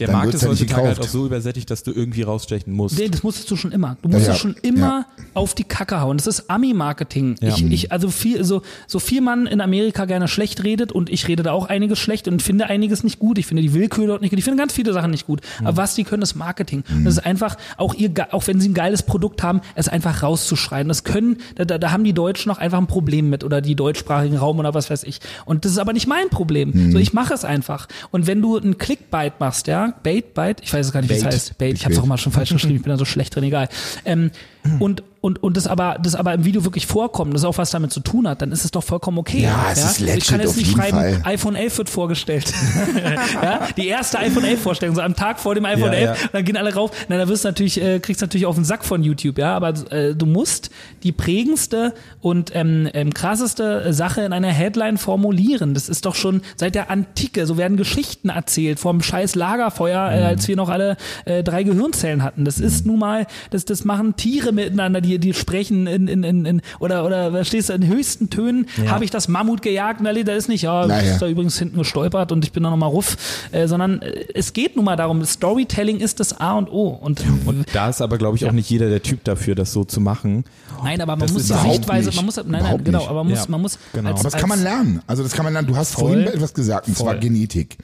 Der dann Markt ist nicht heutzutage halt auch so übersättigt, dass du irgendwie rausstechen musst. Nee, das musstest du schon immer. Du musstest Ja. schon immer auf die Kacke hauen. Das ist Ami-Marketing. Ja. Ich, ich, also viel, so, so viel man in Amerika gerne schlecht redet und ich rede da auch einiges schlecht und finde einiges nicht gut. Ich finde die Willkür dort nicht gut. Ich finde ganz viele Sachen nicht gut. Aber was die können, ist Marketing. Und das ist einfach, auch ihr, auch wenn sie ein geiles Produkt haben, es einfach rauszuschreien. Das können, da, da, da haben die Deutschen noch einfach ein Problem mit oder die deutschsprachigen Raum oder was weiß ich. Und das ist aber nicht mein Problem. So, ich mache es einfach. Und wenn du ein Clickbait machst, ja, Bait, Bite, ich weiß es gar nicht, wie es Bait. heißt. Bait, ich habe es Bait. auch mal schon falsch geschrieben, ich bin da so schlecht drin, egal. Ähm, und und und das aber das aber im Video wirklich vorkommt, das auch was damit zu tun hat, dann ist es doch vollkommen okay. Ja, es ist Ich legit kann jetzt nicht schreiben, Fall. iPhone 11 wird vorgestellt. ja, die erste iPhone 11 Vorstellung, so am Tag vor dem iPhone Ja, 11, ja. dann gehen alle rauf. Na, da wirst du natürlich äh, kriegst natürlich auf den Sack von YouTube, ja, aber äh, du musst die prägendste und ähm, ähm, krasseste Sache in einer Headline formulieren. Das ist doch schon seit der Antike, so werden Geschichten erzählt vom scheiß Lagerfeuer, äh, als wir noch alle äh, drei Gehirnzellen hatten. Das ist nun mal, das, das machen Tiere miteinander, die, die sprechen in, in, in, in oder, oder verstehst du, in höchsten Tönen habe ich das Mammut gejagt, na, da ist nicht, ja, Naja. ist da übrigens hinten gestolpert und ich bin da nochmal ruff, äh, sondern äh, es geht nun mal darum, Storytelling ist das A und O. Und, Und da ist aber, glaube ich, auch nicht jeder der Typ dafür, das so zu machen. nein, aber man Das muss die Sichtweise, nicht. man muss, nein, nein, Überhaupt genau, aber man muss, Ja, man muss genau. als, Aber das kann man lernen. Also das kann man lernen. Du hast Voll. vorhin etwas gesagt, und zwar Voll. Genetik.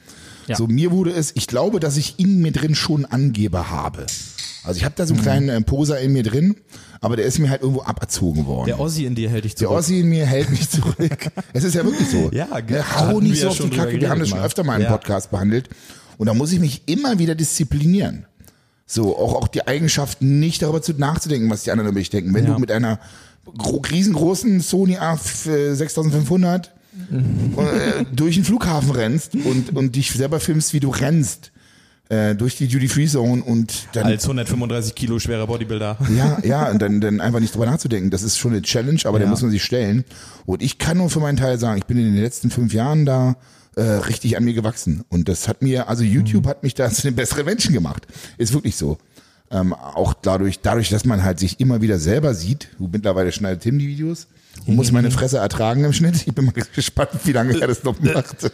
Ja. So, mir wurde es, ich glaube, dass ich in mir drin schon Angeber habe. Also ich habe da so einen kleinen äh, Poser in mir drin, aber der ist mir halt irgendwo aberzogen worden. Der Ossi in dir hält dich Der zurück. Ossi in mir hält mich zurück. es ist ja wirklich so. Ja, Ne, da hau nicht wir so auf die Kacke. Wir haben das schon öfter mal im Ja. Podcast behandelt. Und da muss ich mich immer wieder disziplinieren. So, auch, auch die Eigenschaft, nicht darüber zu, nachzudenken, was die anderen über mich denken. Wenn Ja. du mit einer gro riesengroßen Sony A6500 äh, durch den Flughafen rennst und, und dich selber filmst, wie du rennst, äh, durch die Duty-Free-Zone und dann Als 135 Kilo schwerer Bodybuilder. ja, ja, und dann, dann einfach nicht drüber nachzudenken. Das ist schon eine Challenge, aber der Ja. muss man sich stellen. Und ich kann nur für meinen Teil sagen, ich bin in den letzten fünf Jahren da äh, richtig an mir gewachsen. Und das hat mir, also YouTube Mhm. hat mich da zu einem besseren Menschen gemacht. Ist wirklich so. Ähm, auch dadurch, dadurch, dass man halt sich immer wieder selber sieht. Mittlerweile schneidet Tim die Videos muss meine Fresse ertragen im Schnitt. Ich bin mal gespannt, wie lange er das noch macht.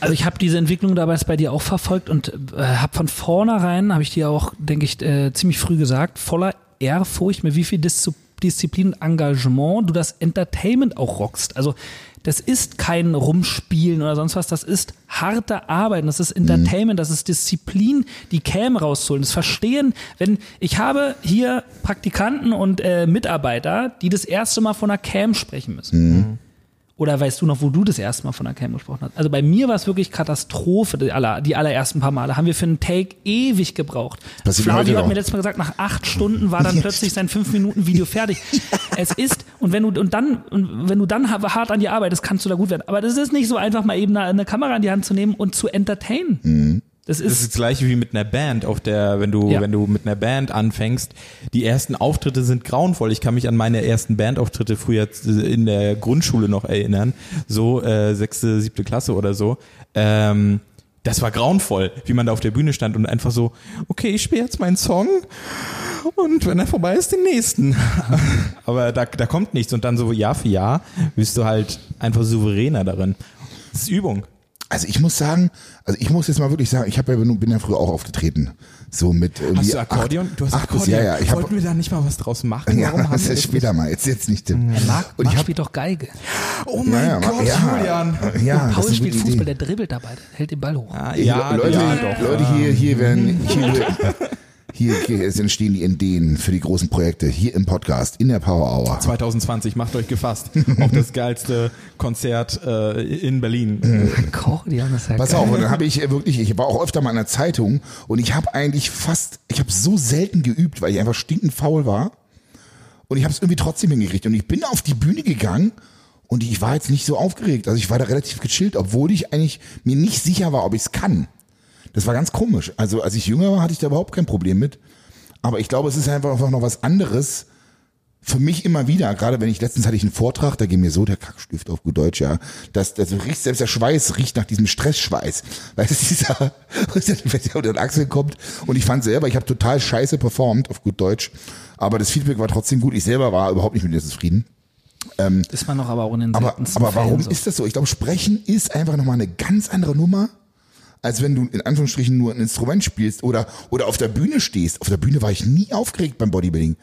Also ich habe diese Entwicklung dabei bei dir auch verfolgt und äh, habe von vornherein, habe ich dir auch, denke ich, äh, ziemlich früh gesagt, voller Ehrfurcht, mit wie viel Dis Disziplin und Engagement du das Entertainment auch rockst. Also das ist kein Rumspielen oder sonst was, das ist harte Arbeit, das ist Entertainment, das ist Disziplin, die Cam rauszuholen, das Verstehen, wenn ich habe hier Praktikanten und äh, Mitarbeiter, die das erste Mal von einer Cam sprechen müssen. Oder weißt du noch, wo du das erste Mal von der Cam gesprochen hast? Also bei mir war es wirklich Katastrophe, die, aller, die allerersten paar Male. Haben wir für einen Take ewig gebraucht. Flavio hat mir letztes Mal gesagt, nach acht Stunden war dann plötzlich sein fünf Minuten Video fertig. es ist, und wenn du, und dann, und wenn du dann ha- hart an die arbeitest, kannst du da gut werden. Aber das ist nicht so einfach mal eben eine, eine Kamera in die Hand zu nehmen und zu entertainen. Das Das ist ist, das gleiche wie mit einer Band, auf der, wenn du, Ja. wenn du mit einer Band anfängst, die ersten Auftritte sind grauenvoll. Ich kann mich an meine ersten Bandauftritte früher in der Grundschule noch erinnern, so äh, sechste, siebte Klasse oder so. Ähm, das war grauenvoll, wie man da auf der Bühne stand und einfach so, okay, ich spiele jetzt meinen Song und wenn er vorbei ist, den nächsten. Aber da, da kommt nichts und dann so Jahr für Jahr bist du halt einfach souveräner darin. Das ist Übung. Also ich muss sagen, also ich muss jetzt mal wirklich sagen, ich habe ja, bin ja früher auch aufgetreten. So mit irgendwie Hast du Akkordeon? Acht, du hast acht bis- Akkordeon. Ja, ja, ich Wollten wir da nicht mal was draus machen? Ja, Warum haben das wir ist später mal. Jetzt jetzt nicht. Tim. Marc, Und ich Marc hab- spielt doch Geige. Oh mein ja, Gott, ja, Julian. Ja, das Paul spielt Fußball, Idee. der dribbelt dabei, der hält den Ball hoch. Ah, ja, Leute, ja, doch. Leute hier, hier werden, hier, hier, hier entstehen die Ideen für die großen Projekte hier im Podcast in der Power Hour. 2020, macht euch gefasst. Auch das geilste Konzert äh, in Berlin. Akkordeon ist ja Pass geil. auf, und dann habe ich wirklich, ich war auch öfter mal in der Zeitung und ich habe eigentlich fast, ich habe so selten geübt, weil ich einfach stinkend faul war. Und ich habe es irgendwie trotzdem hingekriegt. Und ich bin auf die Bühne gegangen und ich war jetzt nicht so aufgeregt. Also ich war da relativ gechillt, obwohl ich eigentlich mir nicht sicher war, ob ich es kann. Das war ganz komisch. Also als ich jünger war, hatte ich da überhaupt kein Problem mit. Aber ich glaube, es ist einfach noch was anderes, für mich immer wieder, gerade wenn ich letztens hatte ich einen Vortrag, da ging mir so der Kackstift auf gut Deutsch, ja, dass das riecht selbst der Schweiß riecht nach diesem Stressschweiß, weil es dieser wenn der unter den Achseln kommt und ich fand selber, ich habe total scheiße performt auf gut Deutsch, aber das Feedback war trotzdem gut. Ich selber war überhaupt nicht mit mir zufrieden. Ist man noch aber auch in den Aber aber warum so. ist das so? Ich glaube, Sprechen ist einfach nochmal eine ganz andere Nummer als wenn du in Anführungsstrichen nur ein Instrument spielst oder, oder auf der Bühne stehst. Auf der Bühne war ich nie aufgeregt beim Bodybuilding.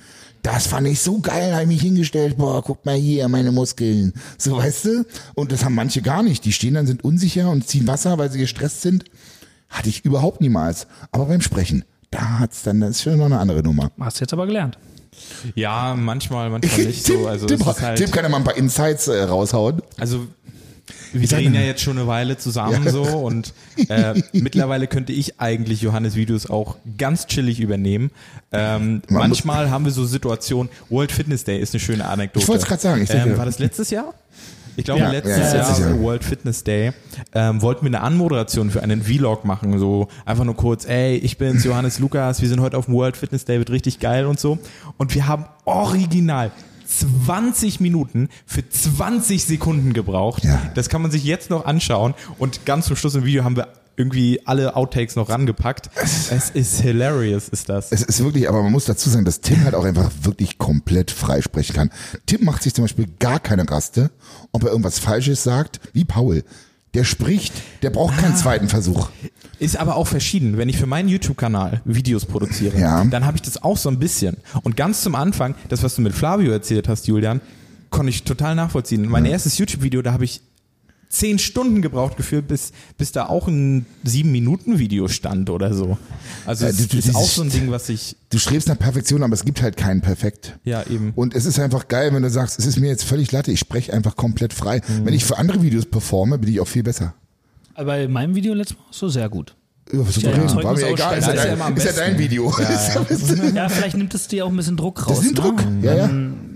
Das fand ich so geil, habe ich mich hingestellt, boah, guck mal hier, meine Muskeln. So, weißt du? Und das haben manche gar nicht. Die stehen dann, sind unsicher und ziehen Wasser, weil sie gestresst sind. Hatte ich überhaupt niemals. Aber beim Sprechen, da hat's dann, das ist schon noch eine andere Nummer. Hast du jetzt aber gelernt. Ja, manchmal, manchmal nicht Tim, so. Also Tim, ist halt, Tim kann ja mal ein paar Insights äh, raushauen. also wir drehen ja jetzt schon eine Weile zusammen so und äh, mittlerweile könnte ich eigentlich Johannes Videos auch ganz chillig übernehmen. Ähm, Man manchmal haben wir so Situationen, World Fitness Day ist eine schöne Anekdote. Ich wollte es gerade sagen. Ich ähm, war das letztes Jahr? Ich glaube, Ja, letztes, ja, Jahr, letztes Jahr. World Fitness Day ähm, wollten wir eine Anmoderation für einen Vlog machen. So einfach nur kurz, ey, ich bin's, Johannes Lukas, wir sind heute auf dem World Fitness Day, wird richtig geil und so. Und wir haben original 20 Minuten für 20 Sekunden gebraucht. Ja. Das kann man sich jetzt noch anschauen. Und ganz zum Schluss im Video haben wir irgendwie alle Outtakes noch rangepackt. Es ist hilarious, ist das. Es ist wirklich, aber man muss dazu sagen, dass Tim halt auch einfach wirklich komplett frei sprechen kann. Tim macht sich zum Beispiel gar keine Raste, ob er irgendwas Falsches sagt, wie Paul. Der spricht, der braucht keinen zweiten Versuch. Ist aber auch verschieden. Wenn ich für meinen YouTube-Kanal Videos produziere, Ja. dann habe ich das auch so ein bisschen. Und ganz zum Anfang, das, was du mit Flavio erzählt hast, Julian, konnte ich total nachvollziehen. Mein erstes YouTube-Video, da habe ich zehn Stunden gebraucht gefühlt, bis, bis da auch ein sieben Minuten Video stand oder so. Also Ja, es du- du- ist auch so ein Ding, was ich, Du strebst nach Perfektion, aber es gibt halt keinen perfekt. ja eben. Und es ist einfach geil, wenn du sagst, es ist mir jetzt völlig latte, ich spreche einfach komplett frei. Mhm. Wenn ich für andere Videos performe, bin ich auch viel besser. Aber bei meinem Video letztes Mal so sehr gut. Ja, ja war mir egal, ist ja, ausstellen. Ja, ist ja dein, ist ja dein Video. Ja, vielleicht nimmt es dir auch ein bisschen Druck raus. Das ist ein ne? Druck, ja, ja.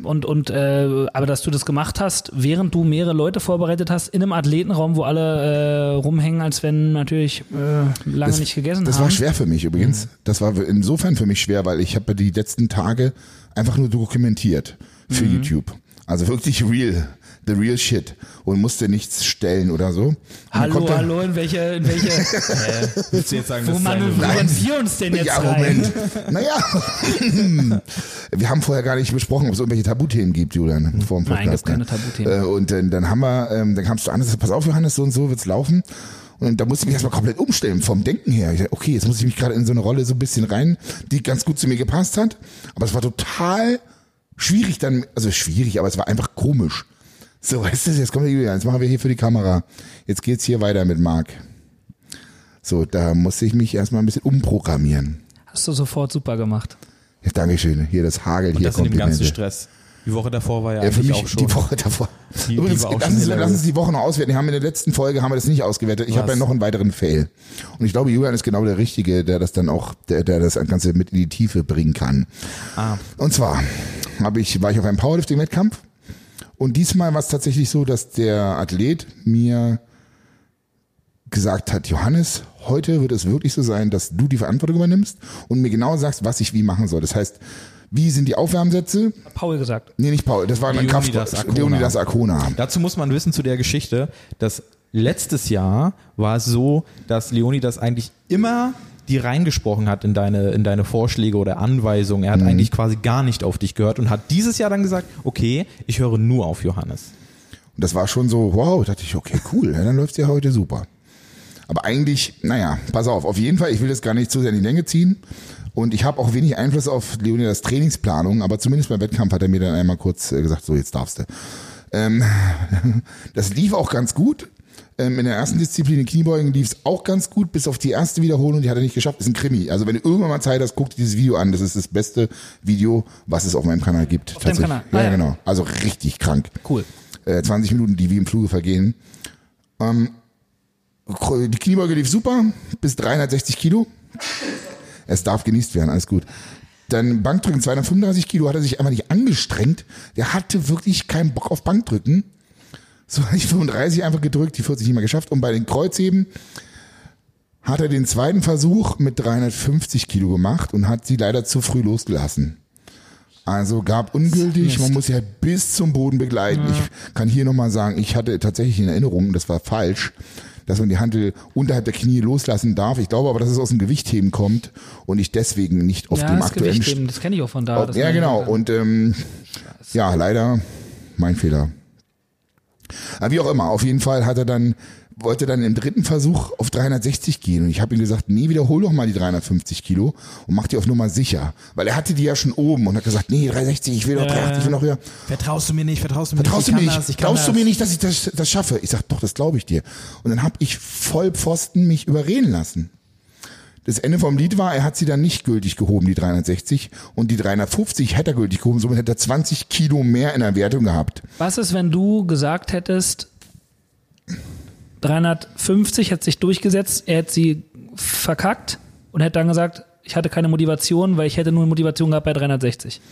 Und, und äh, aber dass du das gemacht hast, während du mehrere Leute vorbereitet hast, in einem Athletenraum, wo alle äh, rumhängen, als wenn natürlich äh, lange nicht gegessen Das haben. war schwer für mich übrigens. Das war insofern für mich schwer, weil ich habe die letzten Tage einfach nur dokumentiert für Mhm. YouTube. Also wirklich real, the real shit und musste nichts stellen oder so. Und Hallo, dann- hallo, in welche, in welche, Willst du jetzt sagen, wo das manövrieren wir uns denn jetzt ja, rein? Moment. Naja. Wir haben vorher gar nicht besprochen, ob es irgendwelche Tabuthemen gibt, Julian, vor dem Nein, Podcast. gibt keine ne? Tabuthemen. Äh, und dann, dann haben wir, ähm, dann kamst du an, pass auf, Johannes, so und so wird's laufen. Und da musste ich mich erstmal komplett umstellen vom Denken her. Ich dachte, okay, jetzt muss ich mich gerade in so eine Rolle so ein bisschen rein, die ganz gut zu mir gepasst hat. Aber es war total schwierig dann, also schwierig, aber es war einfach komisch. So, weißt du, jetzt kommt der Julian, jetzt machen wir hier für die Kamera. Jetzt geht's hier weiter mit Marc. So, da musste ich mich erstmal ein bisschen umprogrammieren. Hast du sofort super gemacht. Ja, Dankeschön. Hier das Hagel, Und hier das in dem ganzen. Stress. Die Woche davor war ja, Ja, für mich auch schon. die Woche davor. Die- die Übrigens, auch lass, uns, lass uns die Woche noch auswerten. Wir haben in der letzten Folge haben wir das nicht ausgewertet. Ich habe ja noch einen weiteren Fail. Und ich glaube, Julian ist genau der Richtige, der das dann auch, der, der das Ganze mit in die Tiefe bringen kann. Ah. Und zwar habe ich, war ich auf einem Powerlifting-Wettkampf. Und diesmal war es tatsächlich so, dass der Athlet mir gesagt hat, Johannes, heute wird es wirklich so sein, dass du die Verantwortung übernimmst und mir genau sagst, was ich wie machen soll. Das heißt, wie sind die Aufwärmsätze? Paul gesagt. Nee, nicht Paul, das war ein Kraft. Leonidas Arcona. Dazu muss man wissen zu der Geschichte, dass letztes Jahr war es so, dass Leonidas eigentlich immer die reingesprochen hat in deine, in deine Vorschläge oder Anweisungen. Er hat eigentlich quasi gar nicht auf dich gehört und hat dieses Jahr dann gesagt, okay, ich höre nur auf Johannes. Und das war schon so, wow, dachte ich, okay, cool, ja, dann läuft's ja heute super. Aber eigentlich, naja, pass auf, auf jeden Fall, ich will das gar nicht zu sehr in die Länge ziehen. Und ich habe auch wenig Einfluss auf Leonidas Trainingsplanung, aber zumindest beim Wettkampf hat er mir dann einmal kurz äh, gesagt, so jetzt darfst du. Ähm, das lief auch ganz gut. Ähm, in der ersten Disziplin, in Kniebeugen, lief es auch ganz gut, bis auf die erste Wiederholung, die hat er nicht geschafft. Ist ein Krimi. Also wenn du irgendwann mal Zeit hast, guck dir dieses Video an. Das ist das beste Video, was es auf meinem Kanal gibt. Auf deinem Kanal? Ja, Ah, ja. genau. Also richtig krank Cool. äh, 20 Minuten, die wie im Fluge vergehen. Ähm, die Kniebeuge lief super, bis 360 Kilo. Es darf genießt werden, alles gut. Dann Bankdrücken, 235 Kilo, hat er sich einfach nicht angestrengt. Der hatte wirklich keinen Bock auf Bankdrücken. So habe ich 35 einfach gedrückt, die 40 nicht mehr geschafft. Und bei den Kreuzheben hat er den zweiten Versuch mit 350 Kilo gemacht und hat sie leider zu früh losgelassen. Also gab ungültig, man muss ja bis zum Boden begleiten. Ich kann hier nochmal sagen, ich hatte tatsächlich in Erinnerung, das war falsch, dass man die Handel unterhalb der Knie loslassen darf. Ich glaube aber, dass es aus dem Gewichtheben kommt und ich deswegen nicht auf ja, dem das aktuellen Gewicht eben, das kenne ich auch von da. Das ja, genau. Und ähm, ja, leider mein Fehler. Aber wie auch immer, auf jeden Fall hat er dann, wollte dann im dritten Versuch auf 360 gehen. Und ich habe ihm gesagt, nee, wiederhol doch mal die 350 Kilo und mach die auf Nummer sicher. Weil er hatte die ja schon oben und hat gesagt, nee, 360, ich will doch 380, ich will noch höher. Vertraust du mir nicht, vertraust du mir Vertraust du nicht, mir ich kann nicht? das, Glaubst du das. mir nicht, dass ich das, das schaffe? Ich sag, doch, das glaube ich dir. Und dann habe ich voll Pfosten mich überreden lassen. Das Ende vom Lied war, er hat sie dann nicht gültig gehoben, die 360. Und die 350 hätte er gültig gehoben, somit hätte er 20 Kilo mehr in der Wertung gehabt. Was ist, wenn du gesagt hättest, 350 hätte sich durchgesetzt, er hätte sie verkackt und hätte dann gesagt, ich hatte keine Motivation, weil ich hätte nur Motivation gehabt bei 360.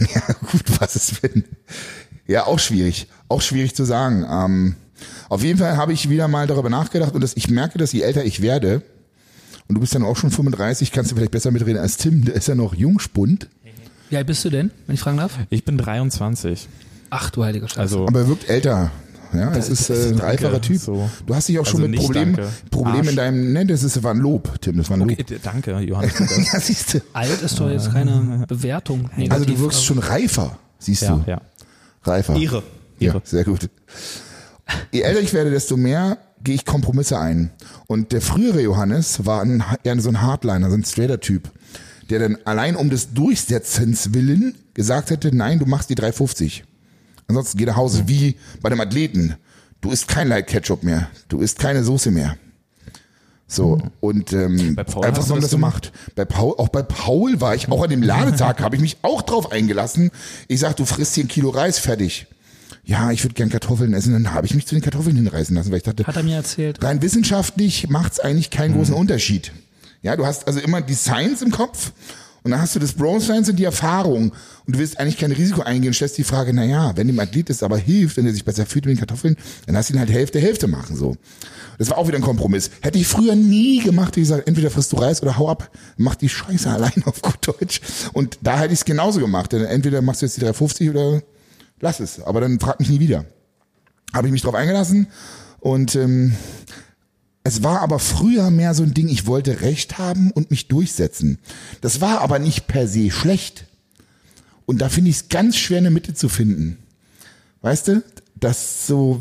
Ja, gut, was ist wenn? Ja, auch schwierig. Auch schwierig zu sagen. Ähm, auf jeden Fall habe ich wieder mal darüber nachgedacht und das, ich merke, dass je älter ich werde, und du bist dann auch schon 35, kannst du vielleicht besser mitreden als Tim, der ist ja noch Jungspund, Wie alt bist du denn, wenn ich fragen darf? Ich bin 23. Ach du heilige Scheiße. Also aber er wirkt älter. Ja, es ist äh, ein reiferer Typ. so. Du hast dich auch schon Also mit Problemen, danke. Problemen in deinem, ne, das ist, war ein Lob, Tim, das war ein Lob. okay, danke, Johannes. Ja, siehst du. alt ist doch jetzt keine Bewertung. Also du negativ, wirkst aber- schon reifer, siehst ja, du. ja. Reifer. Ehre. Ja, Ehre. sehr gut. Je älter ich werde, desto mehr gehe ich Kompromisse ein. Und der frühere Johannes war ein, eher so ein Hardliner, so ein straighter Typ, der dann allein um des Durchsetzens willen gesagt hätte, nein, du machst die 350. Ansonsten geh nach Hause, wie bei dem Athleten, du isst kein Light Ketchup mehr, du isst keine Soße mehr. So, und ähm, einfach so haben das gemacht. Bei Paul, auch bei Paul war ich, auch an dem Ladetag habe ich mich auch drauf eingelassen. Ich sag, du frisst hier ein Kilo Reis, fertig. Ja, ich würde gern Kartoffeln essen. Dann habe ich mich zu den Kartoffeln hinreißen lassen, weil ich dachte, Hat er mir erzählt. rein wissenschaftlich macht es eigentlich keinen großen Unterschied. Ja, du hast also immer die Science im Kopf und dann hast du das Bro Science und die Erfahrung und du willst eigentlich kein Risiko eingehen und stellst die Frage, na ja, wenn dem Athlet es aber hilft, wenn er sich besser fühlt mit den Kartoffeln, dann hast du ihn halt Hälfte, Hälfte machen, so. Das war auch wieder ein Kompromiss. Hätte ich früher nie gemacht, wie gesagt, entweder frisst du Reis oder hau ab, mach die Scheiße allein auf gut Deutsch. Und da hätte ich es genauso gemacht, denn entweder machst du jetzt die 350 oder lass es, aber dann frag mich nie wieder. Habe ich mich drauf eingelassen und ähm, es war aber früher mehr so ein Ding, ich wollte Recht haben und mich durchsetzen. Das war aber nicht per se schlecht. Und da finde ich es ganz schwer, eine Mitte zu finden. Weißt du? Das so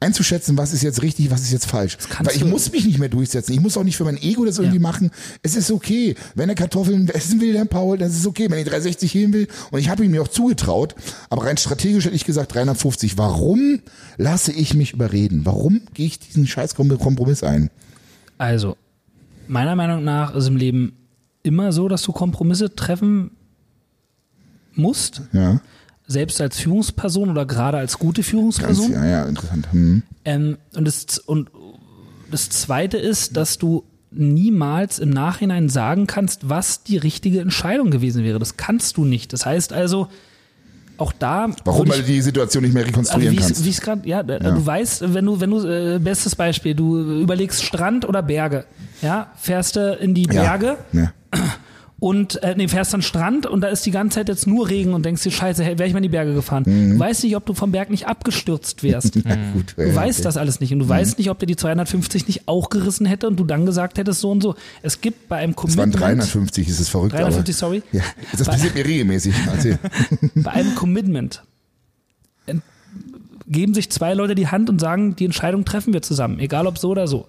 einzuschätzen, was ist jetzt richtig, was ist jetzt falsch. Weil ich du- muss mich nicht mehr durchsetzen. Ich muss auch nicht für mein Ego das irgendwie machen. Es ist okay. Wenn er Kartoffeln essen will, der Paul, das ist okay. Wenn er 360 heben will, und ich habe ihm mir auch zugetraut, aber rein strategisch hätte ich gesagt 350. Warum lasse ich mich überreden? Warum gehe ich diesen scheiß Kompromiss ein? Also, meiner Meinung nach ist im Leben immer so, dass du Kompromisse treffen musst, Ja, selbst als Führungsperson oder gerade als gute ganz, Führungsperson. ja, ja, interessant. Hm. Ähm, und, das, und das Zweite ist, dass du niemals im Nachhinein sagen kannst, was die richtige Entscheidung gewesen wäre. Das kannst du nicht. Das heißt also, auch da. Warum? Weil du die Situation nicht mehr also rekonstruieren ich kannst. wie ich gerade, ja, du weißt, wenn du, wenn du, äh, bestes Beispiel, du überlegst Strand oder Berge, ja, fährst du in die Ja. Berge Ja. Und äh, nee, fährst an den Strand und da ist die ganze Zeit jetzt nur Regen und denkst dir, scheiße, hey, wäre ich mal in die Berge gefahren. Mhm. Du weißt nicht, ob du vom Berg nicht abgestürzt wärst. Ja, gut, Du ja, weißt okay. das alles nicht und du Mhm. weißt nicht, ob der die 250 nicht auch gerissen hätte und du dann gesagt hättest so und so. Es gibt bei einem Es waren Commitment, 350, ist es verrückt. 350, aber, sorry, Ja, das Bei- passiert mir regelmäßig. Bei einem Commitment ent- geben sich zwei Leute die Hand und sagen, die Entscheidung treffen wir zusammen, egal ob so oder so.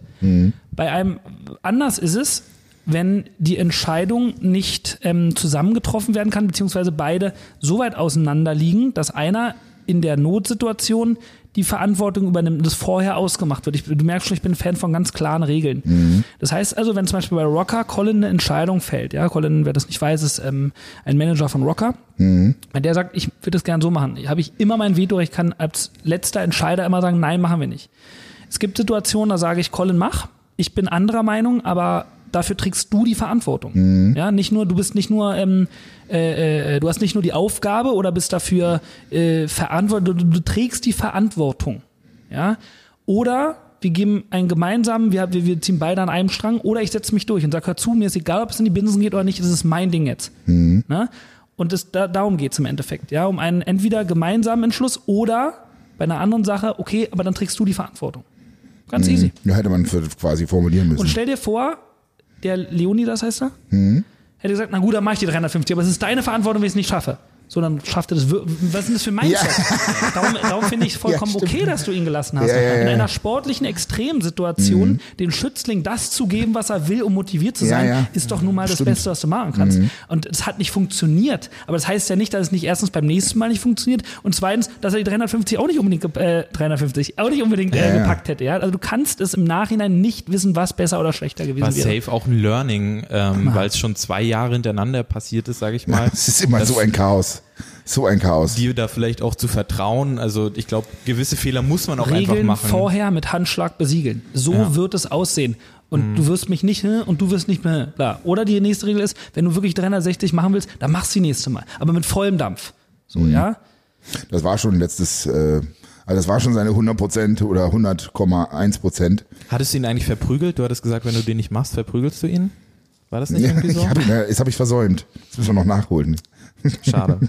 Bei einem anders ist es, wenn die Entscheidung nicht ähm, zusammengetroffen werden kann, beziehungsweise beide so weit auseinander liegen, dass einer in der Notsituation die Verantwortung übernimmt und das vorher ausgemacht wird. Ich, du merkst schon, ich bin ein Fan von ganz klaren Regeln. Das heißt also, wenn zum Beispiel bei Rocker Colin eine Entscheidung fällt, ja, Colin, wer das nicht weiß, ist ähm, ein Manager von Rocker, wenn der sagt, ich würde das gern so machen, habe ich immer mein Veto, ich kann als letzter Entscheider immer sagen, nein, machen wir nicht. Es gibt Situationen, da sage ich, Colin, mach. Ich bin anderer Meinung, aber dafür trägst du die Verantwortung. Ja, nicht nur, du bist nicht nur, ähm, äh, äh, du hast nicht nur die Aufgabe oder bist dafür äh, verantwortlich, du, du trägst die Verantwortung. Ja, oder wir geben einen gemeinsamen, wir, wir, wir ziehen beide an einem Strang, oder ich setze mich durch und sage, hör zu, mir ist egal, ob es in die Binsen geht oder nicht, das ist mein Ding jetzt. Ne? Und das, da, darum geht's im Endeffekt, ja, um einen entweder gemeinsamen Entschluss oder bei einer anderen Sache, okay, aber dann trägst du die Verantwortung. Ganz easy. Ja, hätte man quasi formulieren müssen. Und stell dir vor, der Leonidas heißt er, hätte gesagt, na gut, dann mach ich die 350, aber es ist deine Verantwortung, wenn ich es nicht schaffe. So, dann schafft er das. Was ist denn das für ein Mindset? Darum, darum finde ich es vollkommen Ja, okay, dass du ihn gelassen hast. Ja, ja, In ja. einer sportlichen Extremsituation den Schützling das zu geben, was er will, um motiviert zu Ja, sein, ja. ist doch nun mal das Stimmt. Beste, was du machen kannst. Und es hat nicht funktioniert. Aber das heißt ja nicht, dass es nicht erstens beim nächsten Mal nicht funktioniert und zweitens, dass er die 350 auch nicht unbedingt, äh, 350, auch nicht unbedingt Ja, äh, ja. gepackt hätte. Ja? Also du kannst es im Nachhinein nicht wissen, was besser oder schlechter gewesen War wäre. safe auch ein Learning, ähm, weil es schon zwei Jahre hintereinander passiert ist, sage ich mal. Es ist immer dass so ein Chaos. So ein Chaos. dir da vielleicht auch zu vertrauen. Also ich glaube, gewisse Fehler muss man auch einfach Regeln machen. vorher mit Handschlag besiegeln. So Ja. wird es aussehen. Und du wirst mich nicht, hä, und du wirst nicht mehr, bla. Oder die nächste Regel ist, wenn du wirklich 360 machen willst, dann machst du die nächste Mal. Aber mit vollem Dampf. So, ja. Das war schon letztes, äh, also das war schon seine 100 Prozent oder 100,1 Prozent. Hattest du ihn eigentlich verprügelt? Du hattest gesagt, wenn du den nicht machst, verprügelst du ihn? War das nicht Ja, irgendwie so? ich hab ihn, äh, das habe ich versäumt. Das müssen wir noch nachholen. Schade.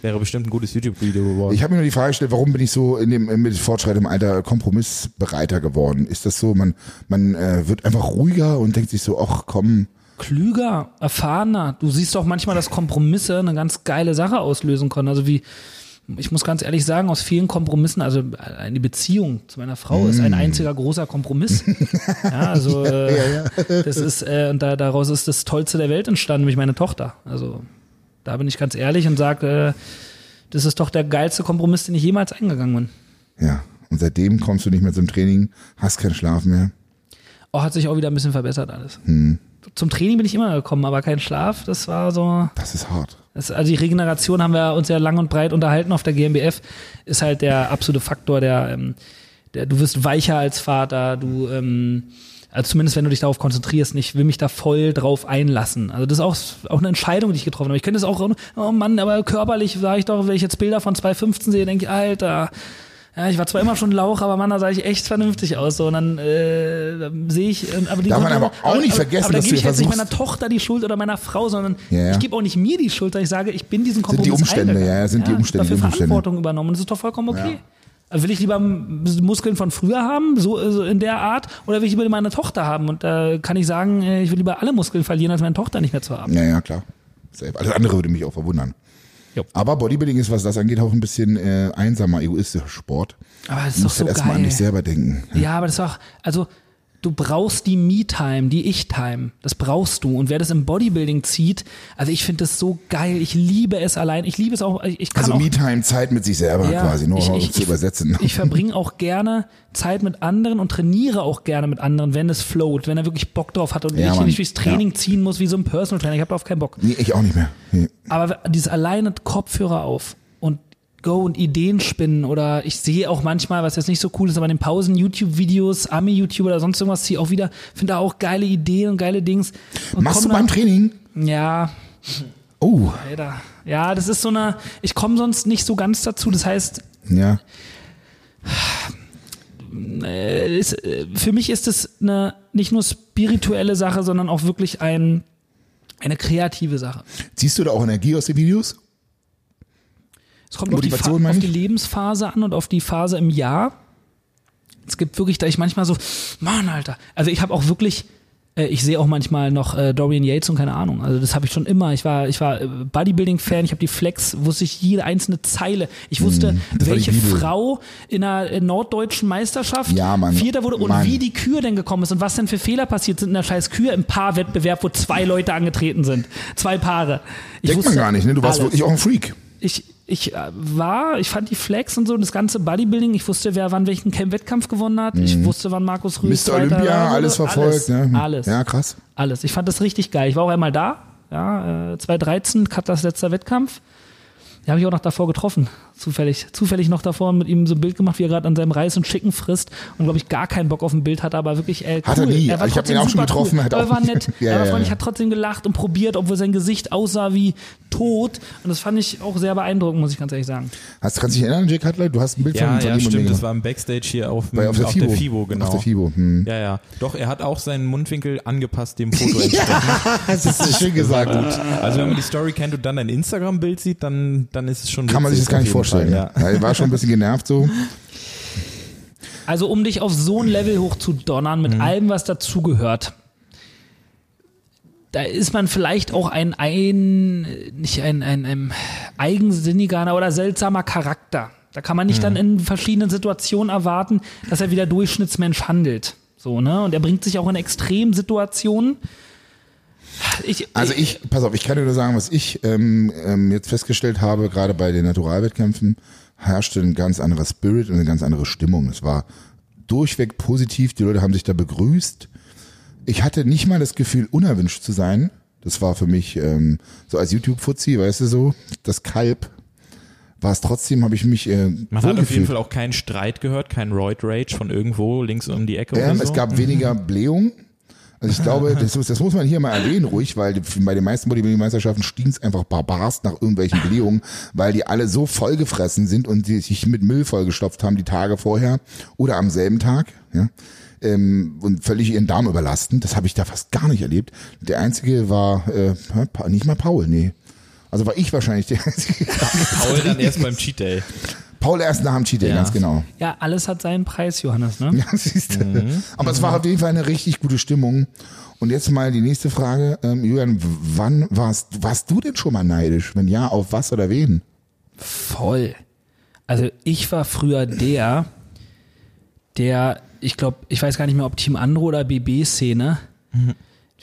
Wäre bestimmt ein gutes YouTube-Video geworden. Ich habe mir nur die Frage gestellt, warum bin ich so in dem mit fortschreitendem Alter kompromissbereiter geworden? Ist das so, man man äh, wird einfach ruhiger und denkt sich so, ach komm, Klüger, erfahrener. Du siehst doch manchmal, dass Kompromisse eine ganz geile Sache auslösen können. Also wie, ich muss ganz ehrlich sagen, aus vielen Kompromissen, also eine Beziehung zu meiner Frau ist ein einziger großer Kompromiss. ja, also äh, das ist, äh, und da, daraus ist das Tollste der Welt entstanden, nämlich meine Tochter. Also da bin ich ganz ehrlich und sage, äh, das ist doch der geilste Kompromiss, den ich jemals eingegangen bin. ja. Und seitdem kommst du nicht mehr zum Training, hast keinen Schlaf mehr. Oh, hat sich auch wieder ein bisschen verbessert alles. Zum Training bin ich immer gekommen, aber kein Schlaf, das war so. Das ist hart. Das, also die Regeneration haben wir uns ja lang und breit unterhalten auf der GmbF, ist halt der absolute Faktor, der, ähm, der du wirst weicher als Vater, du, ähm, also zumindest wenn du dich darauf konzentrierst, ich will mich da voll drauf einlassen. Also das ist auch, auch eine Entscheidung, die ich getroffen habe. Ich könnte es auch, oh Mann, aber körperlich sage ich doch, wenn ich jetzt Bilder von 2015 sehe, denke ich, Alter, ja, ich war zwar immer schon Lauch, aber Mann, da sah ich echt vernünftig aus. So, und dann, äh, sehe ich, äh, aber die Darf man aber auch nicht vergessen, aber, aber dass dann gebe ich jetzt nicht meiner Tochter die Schuld oder meiner Frau, sondern Ja, ja. ich gebe auch nicht mir die Schuld, weil ich sage, ich bin diesen Sind die Kompromiss Umstände, eingegangen. ja, ja, sind die Umstände, Dafür die Umstände. Verantwortung übernommen. Und das ist doch vollkommen okay. Ja. Also will ich lieber Muskeln von früher haben, so, so in der Art, oder will ich lieber meine Tochter haben? Und da kann ich sagen, äh, ich will lieber alle Muskeln verlieren, als meine Tochter nicht mehr zu haben. Ja, ja, klar. Alles andere würde mich auch verwundern. Jo. Aber Bodybuilding ist, was das angeht, auch ein bisschen äh, einsamer, egoistischer Sport. Aber das ist doch musst so halt erstmal an dich selber denken. Ja, aber das ist auch, also du brauchst die Me-Time, die Ich-Time. Das brauchst du. Und wer das im Bodybuilding zieht, also ich finde das so geil. Ich liebe es allein. Ich liebe es auch. Ich kann Also Me-Time, Zeit mit sich selber Ja, quasi, nur ich- ich- zu übersetzen. Ich verbringe auch gerne Zeit mit anderen und trainiere auch gerne mit anderen, wenn es float, wenn er wirklich Bock drauf hat und Ja, ich nicht durchs Training ziehen muss wie so ein Personal Trainer. Ich habe darauf keinen Bock. Nee, ich auch nicht mehr. Nee. Aber dieses alleine Kopfhörer auf Go und Ideen spinnen oder ich sehe auch manchmal, was jetzt nicht so cool ist, aber in den Pausen YouTube-Videos, Ami-YouTube oder sonst irgendwas, ziehe auch wieder, finde da auch geile Ideen und geile Dings. Und Machst du dann- beim Training? Ja, Oh, Alter. Ja, das ist so eine, ich komme sonst nicht so ganz dazu. Das heißt, ja. äh, ist, äh, für mich ist es eine nicht nur spirituelle Sache, sondern auch wirklich ein, eine kreative Sache. Ziehst du da auch Energie aus den Videos? Es kommt auf die, auf die? Lebensphase an und auf die Phase im Jahr. Es gibt wirklich, da ich manchmal so, Mann, Alter. Also ich habe auch wirklich, äh, ich sehe auch manchmal noch äh, Dorian Yates und keine Ahnung. Also das habe ich schon immer. Ich war, ich war äh, Bodybuilding-Fan. Ich habe die Flex, wusste ich jede einzelne Zeile. Ich wusste, die welche. Frau in einer äh, norddeutschen Meisterschaft Ja, Mann. Vierter wurde und Mann. wie die Kür denn gekommen ist und was denn für Fehler passiert sind in der scheiß Kür im Paarwettbewerb, wo zwei Leute angetreten sind. Zwei Paare. Ich Denkt man gar nicht, ne? Du warst alles wirklich auch ein Freak. ich, ich äh, war, ich fand die Flex und so, das ganze Bodybuilding, ich wusste, wer wann welchen Wettkampf gewonnen hat, ich wusste, wann Markus Rüß Mr. Mhm. Olympia, alles verfolgt. alles, ne? alles, Ja, krass. alles. Ich fand das richtig geil. Ich war auch einmal da, ja, äh, 2013, Katas letzter Wettkampf. Den habe ich auch noch davor getroffen, zufällig, zufällig noch davor mit ihm so ein Bild gemacht, wie er gerade an seinem Reis und Chicken frisst und glaube ich gar keinen Bock auf ein Bild hat, aber wirklich äh, cool. Hat er nie. war Ich hab ihn trotzdem auch schon getroffen, Cool. hat aber auch- er war nett, Ja, er war ja, freundlich, hat trotzdem gelacht und probiert, obwohl sein Gesicht aussah wie tot und das fand ich auch sehr beeindruckend, muss ich ganz ehrlich sagen. Hast, kannst du dich erinnern, Jake Cutler? Du hast ein Bild Ja, von, von ja, ihm und mir stimmt. Das war im Backstage hier auf, Bei, auf, der, auf FIBO. der FIBO, genau. Auf der FIBO. Hm. Ja, ja. Doch, er hat auch seinen Mundwinkel angepasst dem Foto entsprechend. Das ist schön gesagt. Also wenn man die Story kennt und dann ein Instagram-Bild sieht, dann, dann ist es schon Kann man sich das gar nicht vorstellen. Fall, Ja. Er war schon ein bisschen genervt so. Also um dich auf so ein Level hoch zu donnern mit allem, was dazugehört. Da ist man vielleicht auch ein, ein nicht ein, ein, ein eigensinniger oder seltsamer Charakter. Da kann man nicht dann in verschiedenen Situationen erwarten, dass er wie der Durchschnittsmensch handelt. So, ne? Und er bringt sich auch in Extremsituationen. Ich, Also ich, pass auf, ich kann dir nur sagen, was ich ähm, ähm, jetzt festgestellt habe, gerade bei den Naturalwettkämpfen, herrschte ein ganz anderer Spirit und eine ganz andere Stimmung. Es war durchweg positiv, die Leute haben sich da begrüßt. Ich hatte nicht mal das Gefühl, unerwünscht zu sein. Das war für mich ähm, so als YouTube-Fuzzi, weißt du so, das Kalb. War es trotzdem, habe ich mich äh, Man hat auf jeden. Fall auch keinen Streit gehört, kein Roid Rage von irgendwo links um die Ecke Ähm, oder so. Es gab weniger Blähung. Also ich glaube, das, muss- das muss man hier mal erwähnen, ruhig, weil die- bei den meisten Bodybuilding-Meisterschaften stinkt es einfach barbarst nach irgendwelchen Blähungen, weil die alle so vollgefressen sind und sich mit Müll vollgestopft haben die Tage vorher oder am selben Tag. Ja. Ähm, und völlig ihren Darm überlasten. Das habe ich da fast gar nicht erlebt. Der einzige war äh, nicht mal Paul, nee. Also war ich wahrscheinlich der einzige. Paul dann erst beim Cheat Day. Paul erst nach dem Cheat Day, Ja. ganz genau. ja, alles hat seinen Preis, Johannes, ne? Ja, siehst du. Aber es war auf jeden Fall eine richtig gute Stimmung. Und jetzt mal die nächste Frage. Ähm, Julian, wann warst, warst du denn schon mal neidisch? Wenn ja, auf was oder wen? Voll. Also ich war früher der, der, ich glaube, ich weiß gar nicht mehr, ob Team Andro oder BB-Szene,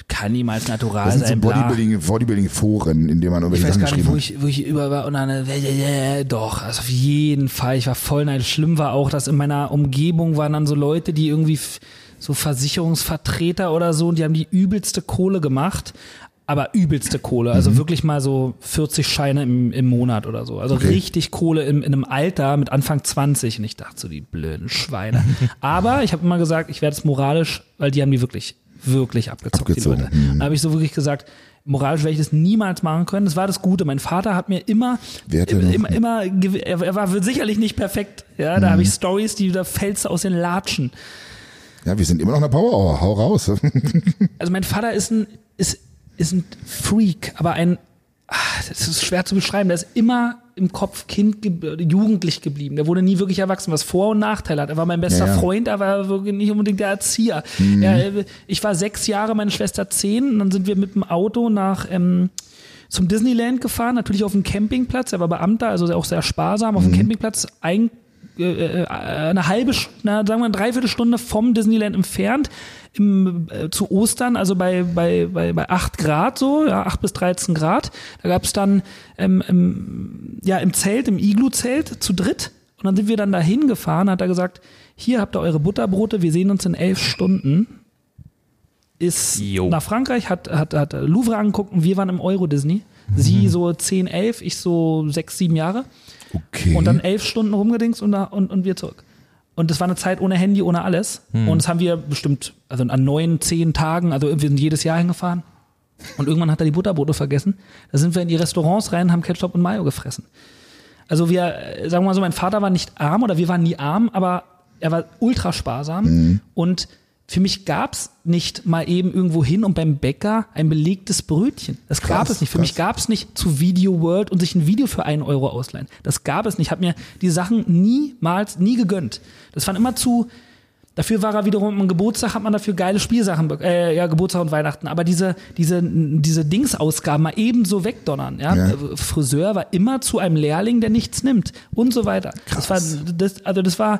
kann niemals natural Das sind so sein. bla. Bodybuilding, Bodybuilding-Foren, in denen man Ich irgendwelche weiß Sachen gar nicht, geschrieben wo hat. ich, wo ich über war und dann, äh, äh, doch, also auf jeden Fall. Ich war voll neidisch. Schlimm war auch, dass in meiner Umgebung waren dann so Leute, die irgendwie so Versicherungsvertreter oder so, und die haben die übelste Kohle gemacht. Aber übelste Kohle, also Mhm. wirklich mal so 40 Scheine im, im Monat oder so. Also Okay. richtig Kohle in, in einem Alter mit Anfang 20. Und ich dachte so, die blöden Schweine. Aber ich habe immer gesagt, ich werde es moralisch, weil die haben die wirklich, wirklich abgezockt, Abgezogen, die Leute. mhm. Da habe ich so wirklich gesagt, moralisch werde ich das niemals machen können. Das war das Gute. Mein Vater hat mir immer, immer, immer, er, war sicherlich nicht perfekt. Ja, da habe Mhm. ich Stories, die da fällst aus den Latschen. Ja, wir sind immer noch eine Power Hour. Hau raus. Also mein Vater ist ein, ist, ist ein Freak, aber ein, das ist schwer zu beschreiben. Der ist immer im Kopf Kind, ge- jugendlich geblieben. Der wurde nie wirklich erwachsen, was Vor- und Nachteile hat. Er war mein bester Ja, ja. Freund, aber wirklich nicht unbedingt der Erzieher. Ja, äh, ich war sechs Jahre, meine Schwester zehn, und dann sind wir mit dem Auto nach ähm, zum Disneyland gefahren, natürlich auf dem Campingplatz. Er war Beamter, also auch sehr sparsam. Auf dem Campingplatz ein, äh, äh, eine halbe, na, sagen wir eine Dreiviertelstunde vom Disneyland entfernt. Im, äh, zu Ostern, also bei, bei, bei, bei 8 Grad so, ja, 8 bis 13 Grad. Da gab es dann ähm, im, ja, im Zelt, im Iglu-Zelt zu dritt. Und dann sind wir dann da hingefahren, hat er gesagt, hier habt ihr eure Butterbrote, wir sehen uns in elf Stunden. Ist Jo. nach Frankreich, hat, hat, hat Louvre angeguckt und wir waren im Euro Disney. Sie so 10, 11, ich so 6, 7 Jahre. Okay. Und dann elf Stunden rumgedingst und, und, und wir zurück. Und das war eine Zeit ohne Handy, ohne alles. Und das haben wir bestimmt, also an neun, zehn Tagen, also wir sind jedes Jahr hingefahren. Und irgendwann hat er die Butterbrote vergessen. Da sind wir in die Restaurants rein, haben Ketchup und Mayo gefressen. Also wir, äh, sagen wir mal so, mein Vater war nicht arm oder wir waren nie arm, aber er war ultra sparsam. Und für mich gab's nicht mal eben irgendwo hin und beim Bäcker ein belegtes Brötchen. Das gab Krass, es nicht. Für krass. mich gab es nicht zu Video World und sich ein Video für einen Euro ausleihen. Das gab es nicht. Ich habe mir die Sachen niemals, nie gegönnt. Das waren immer zu. Dafür war er wiederum am Geburtstag, hat man dafür geile Spielsachen, äh, ja, Geburtstag und Weihnachten. Aber diese, diese, diese Dingsausgaben mal ebenso wegdonnern, ja. Ja. Äh, Friseur war immer zu einem Lehrling, der nichts nimmt und so weiter. Das war, das, also das war,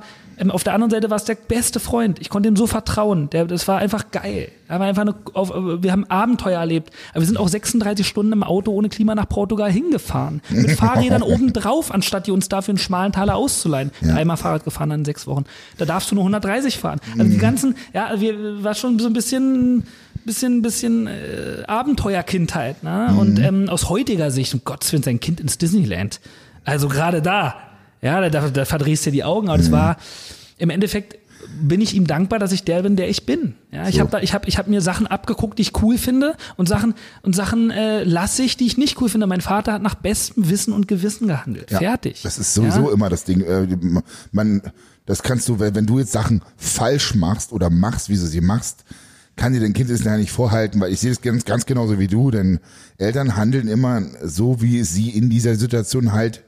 auf der anderen Seite war es der beste Freund. Ich konnte ihm so vertrauen. Der, das war einfach geil. Er war einfach eine, auf, wir haben Abenteuer erlebt. Aber wir sind auch 36 Stunden im Auto ohne Klima nach Portugal hingefahren. Mit Fahrrädern oben drauf, anstatt die uns dafür einen schmalen Taler auszuleihen. Einmal Fahrrad gefahren in sechs Wochen. Da darfst du nur 130 fahren. Also die ganzen, ja, wir war schon so ein bisschen bisschen, bisschen äh, Abenteuerkindheit. Ne? Und ähm, aus heutiger Sicht, um Gottes Willen, sein Kind ins Disneyland. Also gerade da, ja, da, da verdrehst du die Augen. Aber das war im Endeffekt bin ich ihm dankbar, dass ich der bin, der ich bin. Ja, ich So. habe da, ich habe, ich habe mir Sachen abgeguckt, die ich cool finde und Sachen und Sachen äh, lasse ich, die ich nicht cool finde. Mein Vater hat nach bestem Wissen und Gewissen gehandelt. Ja, Fertig. Das ist sowieso Ja? immer das Ding. Äh, Man, das kannst du, wenn wenn du jetzt Sachen falsch machst oder machst, wie du sie machst, kann dir dein Kind das ja nicht vorhalten, weil ich sehe das ganz, ganz genauso wie du, denn Eltern handeln immer so, wie sie in dieser Situation halt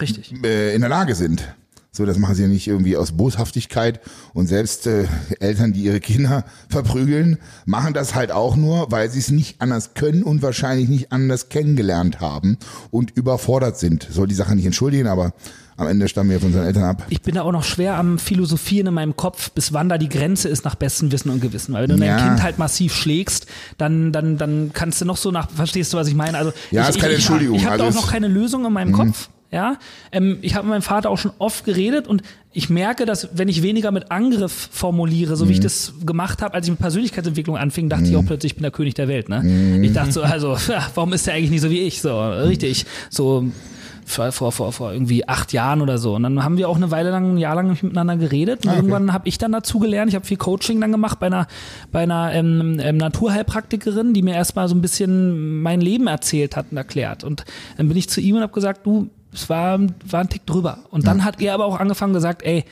Richtig. äh, in der Lage sind. So, das machen sie ja nicht irgendwie aus Boshaftigkeit und selbst äh, Eltern, die ihre Kinder verprügeln, machen das halt auch nur, weil sie es nicht anders können und wahrscheinlich nicht anders kennengelernt haben und überfordert sind. Soll die Sache nicht entschuldigen, aber am Ende stammen wir von unseren Eltern ab. Ich bin da auch noch schwer am Philosophieren in meinem Kopf, bis wann da die Grenze ist nach bestem Wissen und Gewissen. Weil wenn du Ja. dein Kind halt massiv schlägst, dann, dann, dann kannst du noch so nach, verstehst du, was ich meine? Also Ja, ich, ist keine ich, Entschuldigung, Ich, ich habe da auch also noch keine Lösung in meinem Kopf. Ja, ähm, ich habe mit meinem Vater auch schon oft geredet und ich merke, dass wenn ich weniger mit Angriff formuliere, so wie ich das gemacht habe, als ich mit Persönlichkeitsentwicklung anfing, dachte ich auch plötzlich, ich bin der König der Welt. Ne? Ich dachte so, also, ja, warum ist der eigentlich nicht so wie ich? So, richtig. So vor, vor, vor, vor irgendwie acht Jahren oder so. Und dann haben wir auch eine Weile lang, ein Jahr lang miteinander geredet. Und Ah, okay. irgendwann habe ich dann dazu gelernt. Ich habe viel Coaching dann gemacht bei einer, bei einer ähm, ähm, Naturheilpraktikerin, die mir erstmal so ein bisschen mein Leben erzählt hat und erklärt. Und dann bin ich zu ihm und habe gesagt, du, es war, war ein Tick drüber. Und dann hat er aber auch angefangen gesagt, ey,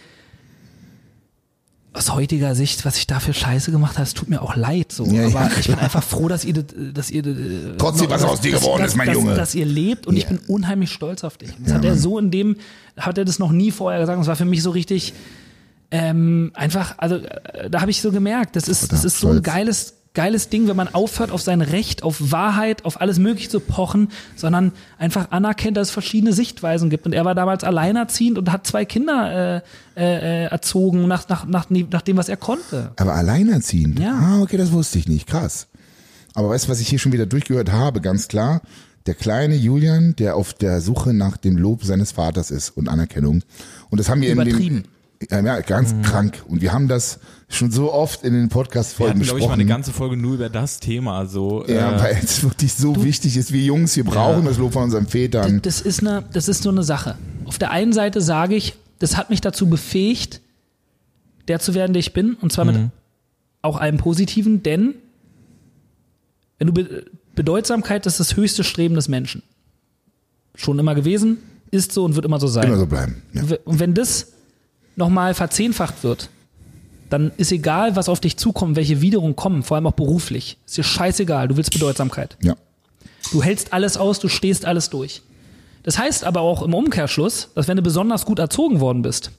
aus heutiger Sicht, was ich da für Scheiße gemacht habe, es tut mir auch leid. So. Ja, ja, aber ich bin einfach froh, dass ihr, das- dass ihr Trotzdem, was dass- aus dir dass- geworden dass, ist, mein dass, Junge. Dass ihr lebt und ich Ja. bin unheimlich stolz auf dich. Das hat er so in dem, hat er das noch nie vorher gesagt. Das war für mich so richtig, ähm, einfach, also äh, da habe ich so gemerkt, das ist, das ist so ein geiles, geiles Ding, wenn man aufhört, auf sein Recht, auf Wahrheit, auf alles Mögliche zu pochen, sondern einfach anerkennt, dass es verschiedene Sichtweisen gibt. Und er war damals alleinerziehend und hat zwei Kinder äh, äh, äh, erzogen nach, nach, nach, nach dem, was er konnte. Aber alleinerziehend? Ja. Ah, okay, das wusste ich nicht. Krass. Aber weißt du, was ich hier schon wieder durchgehört habe, ganz klar? Der kleine Julian, der auf der Suche nach dem Lob seines Vaters ist und Anerkennung. Und das haben wir in Übertrieben. dem, ja, ganz krank. Und wir haben das schon so oft in den Wir Podcast-Folgen hatten, glaube ich, mal besprochen. eine ganze Folge nur über das Thema. Also, ja, äh, weil es wirklich so wichtig ist. Wir Jungs, wir brauchen Ja. das Lob von unseren Vätern. Das ist, eine, das ist so eine Sache. Auf der einen Seite sage ich, das hat mich dazu befähigt, der zu werden, der ich bin. Und zwar mit auch allem Positiven, denn wenn du Be Bedeutsamkeit ist das höchste Streben des Menschen. Schon immer gewesen, ist so und wird immer so sein. Immer so bleiben. Ja. Und wenn das nochmal verzehnfacht wird, dann ist egal, was auf dich zukommt, welche Widerungen kommen, vor allem auch beruflich. Ist dir scheißegal, du willst Bedeutsamkeit. ja. Du hältst alles aus, du stehst alles durch. Das heißt aber auch im Umkehrschluss, dass wenn du besonders gut erzogen worden bist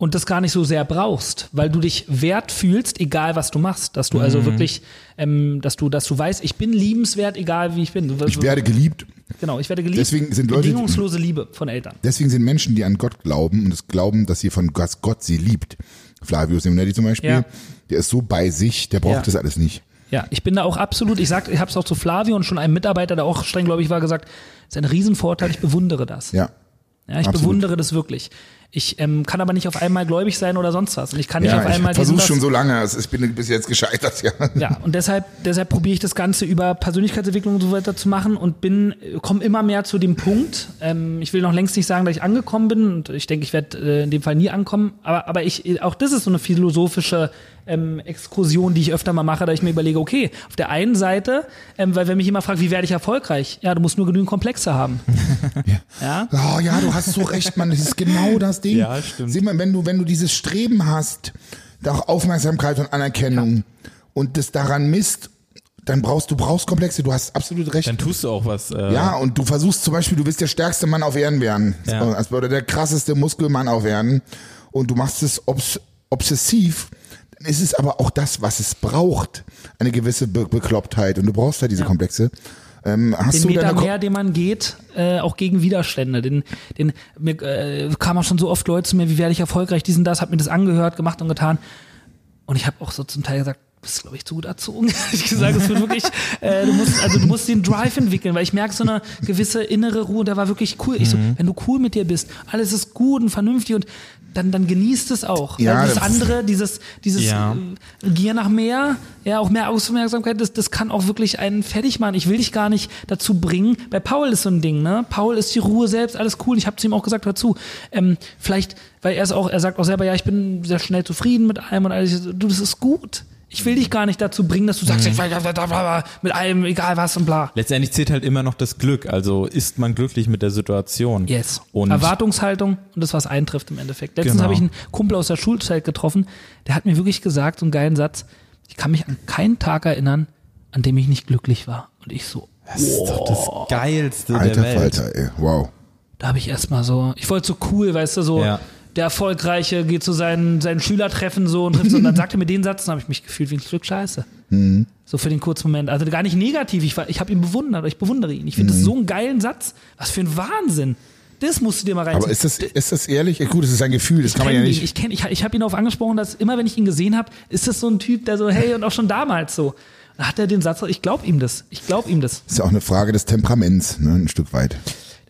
und das gar nicht so sehr brauchst, weil du dich wert fühlst, egal was du machst, dass du Mhm. also wirklich, ähm, dass du, dass du weißt, ich bin liebenswert, egal wie ich bin. Ich werde geliebt. genau, ich werde geliebt. Deswegen sind Leute- bedingungslose Liebe von Eltern. Deswegen sind Menschen, die an Gott glauben und es glauben, dass sie von Gott, Gott sie liebt. Flavius Simonetti zum Beispiel, Ja. der ist so bei sich, der braucht Ja. das alles nicht. Ja, ich bin da auch absolut, ich sag, ich habe es auch zu Flavio und schon einem Mitarbeiter, der auch streng gläubig war, gesagt, es ist ein Riesenvorteil, ich bewundere das. Ja. Ja, ich Absolut. bewundere das wirklich. Ich ähm, kann aber nicht auf einmal gläubig sein oder sonst was. Und ich kann nicht auf Ja, einmal ich versuche schon so lange, ich bin bis jetzt gescheitert, ja. Ja, und deshalb, deshalb probiere ich das Ganze über Persönlichkeitsentwicklung und so weiter zu machen und bin, komme immer mehr zu dem Punkt. Ähm, ich will noch längst nicht sagen, dass ich angekommen bin und ich denke, ich werde äh, in dem Fall nie ankommen. Aber, aber ich, auch das ist so eine philosophische ähm, Exkursion, die ich öfter mal mache, da ich mir überlege, okay, auf der einen Seite, ähm, weil wenn mich immer fragt, wie werde ich erfolgreich? Ja, du musst nur genügend Komplexe haben. ja. Oh ja, du hast so recht, Mann. Das ist genau das Ding. Ja, stimmt. Sieh mal, wenn du, wenn du dieses Streben hast, nach Aufmerksamkeit und Anerkennung und das daran misst, dann brauchst du brauchst Komplexe. Du hast absolut recht. dann tust du auch was. Äh, Ja, und du versuchst zum Beispiel, du willst der stärkste Mann auf Erden werden. Ja. Also, Oder der krasseste Muskelmann auf Erden. Und du machst es obs obsessiv. Dann ist es aber auch das, was es braucht. Eine gewisse Be Beklopptheit. Und du brauchst halt diese Komplexe. Ähm, hast den du Meter mehr, den man geht, äh, auch gegen Widerstände. Den, den, mir äh, kamen auch schon so oft Leute zu mir, wie werde ich erfolgreich, diesen, das, hab mir das angehört, gemacht und getan. Und ich habe auch so zum Teil gesagt, bist, glaube ich, zu gut erzogen. ich gesagt, es wird wirklich, äh, du musst, also du musst den Drive entwickeln, weil ich merke so eine gewisse innere Ruhe, der war wirklich cool. Ich so, Mhm. wenn du cool mit dir bist, alles ist gut und vernünftig und dann, dann genießt es auch. Ja, das das- andere, dieses, dieses Ja. äh, Gier nach mehr, ja, auch mehr Aufmerksamkeit, das, das kann auch wirklich einen fertig machen. Ich will dich gar nicht dazu bringen. Bei Paul ist so ein Ding, ne? Paul ist die Ruhe selbst, alles cool. Ich habe zu ihm auch gesagt, hör zu. Ähm, vielleicht, weil er ist auch, er sagt auch selber, ja, ich bin sehr schnell zufrieden mit allem und alles. Du, das ist gut. Ich will dich gar nicht dazu bringen, dass du sagst, ich will mit allem, egal was und bla. Letztendlich zählt halt immer noch das Glück. Also ist man glücklich mit der Situation. Yes. Und Erwartungshaltung und das, was eintrifft im Endeffekt. Letztens Genau. habe ich einen Kumpel aus der Schulzeit getroffen, der hat mir wirklich gesagt, so einen geilen Satz, ich kann mich an keinen Tag erinnern, an dem ich nicht glücklich war. Und ich so, das ist doch das Geilste Alter der Welt. Falter, ey. Wow. da habe ich erstmal so, ich wollte so cool, weißt du, so Ja. Der Erfolgreiche geht zu seinen, seinen Schülertreffen so und trifft so, und dann sagt er mir den Satz, dann habe ich mich gefühlt wie ein Stück Scheiße. Mhm. So für den kurzen Moment. Also gar nicht negativ, ich, war- ich habe ihn bewundert, ich bewundere ihn. Ich finde Mhm. das so einen geilen Satz. Was für ein Wahnsinn. Das musst du dir mal reinziehen. Aber ist das, ist das ehrlich? Ja, Gut, das ist ein Gefühl, das kann man ja nicht. Den. Ich kenne, ich, ich habe ihn darauf angesprochen, dass immer, wenn ich ihn gesehen habe, ist das so ein Typ, der so, hey, und auch schon damals so. Da hat er den Satz, ich glaube ihm das. Ich glaube ihm das. ist ja auch eine Frage des Temperaments, ne, ein Stück weit.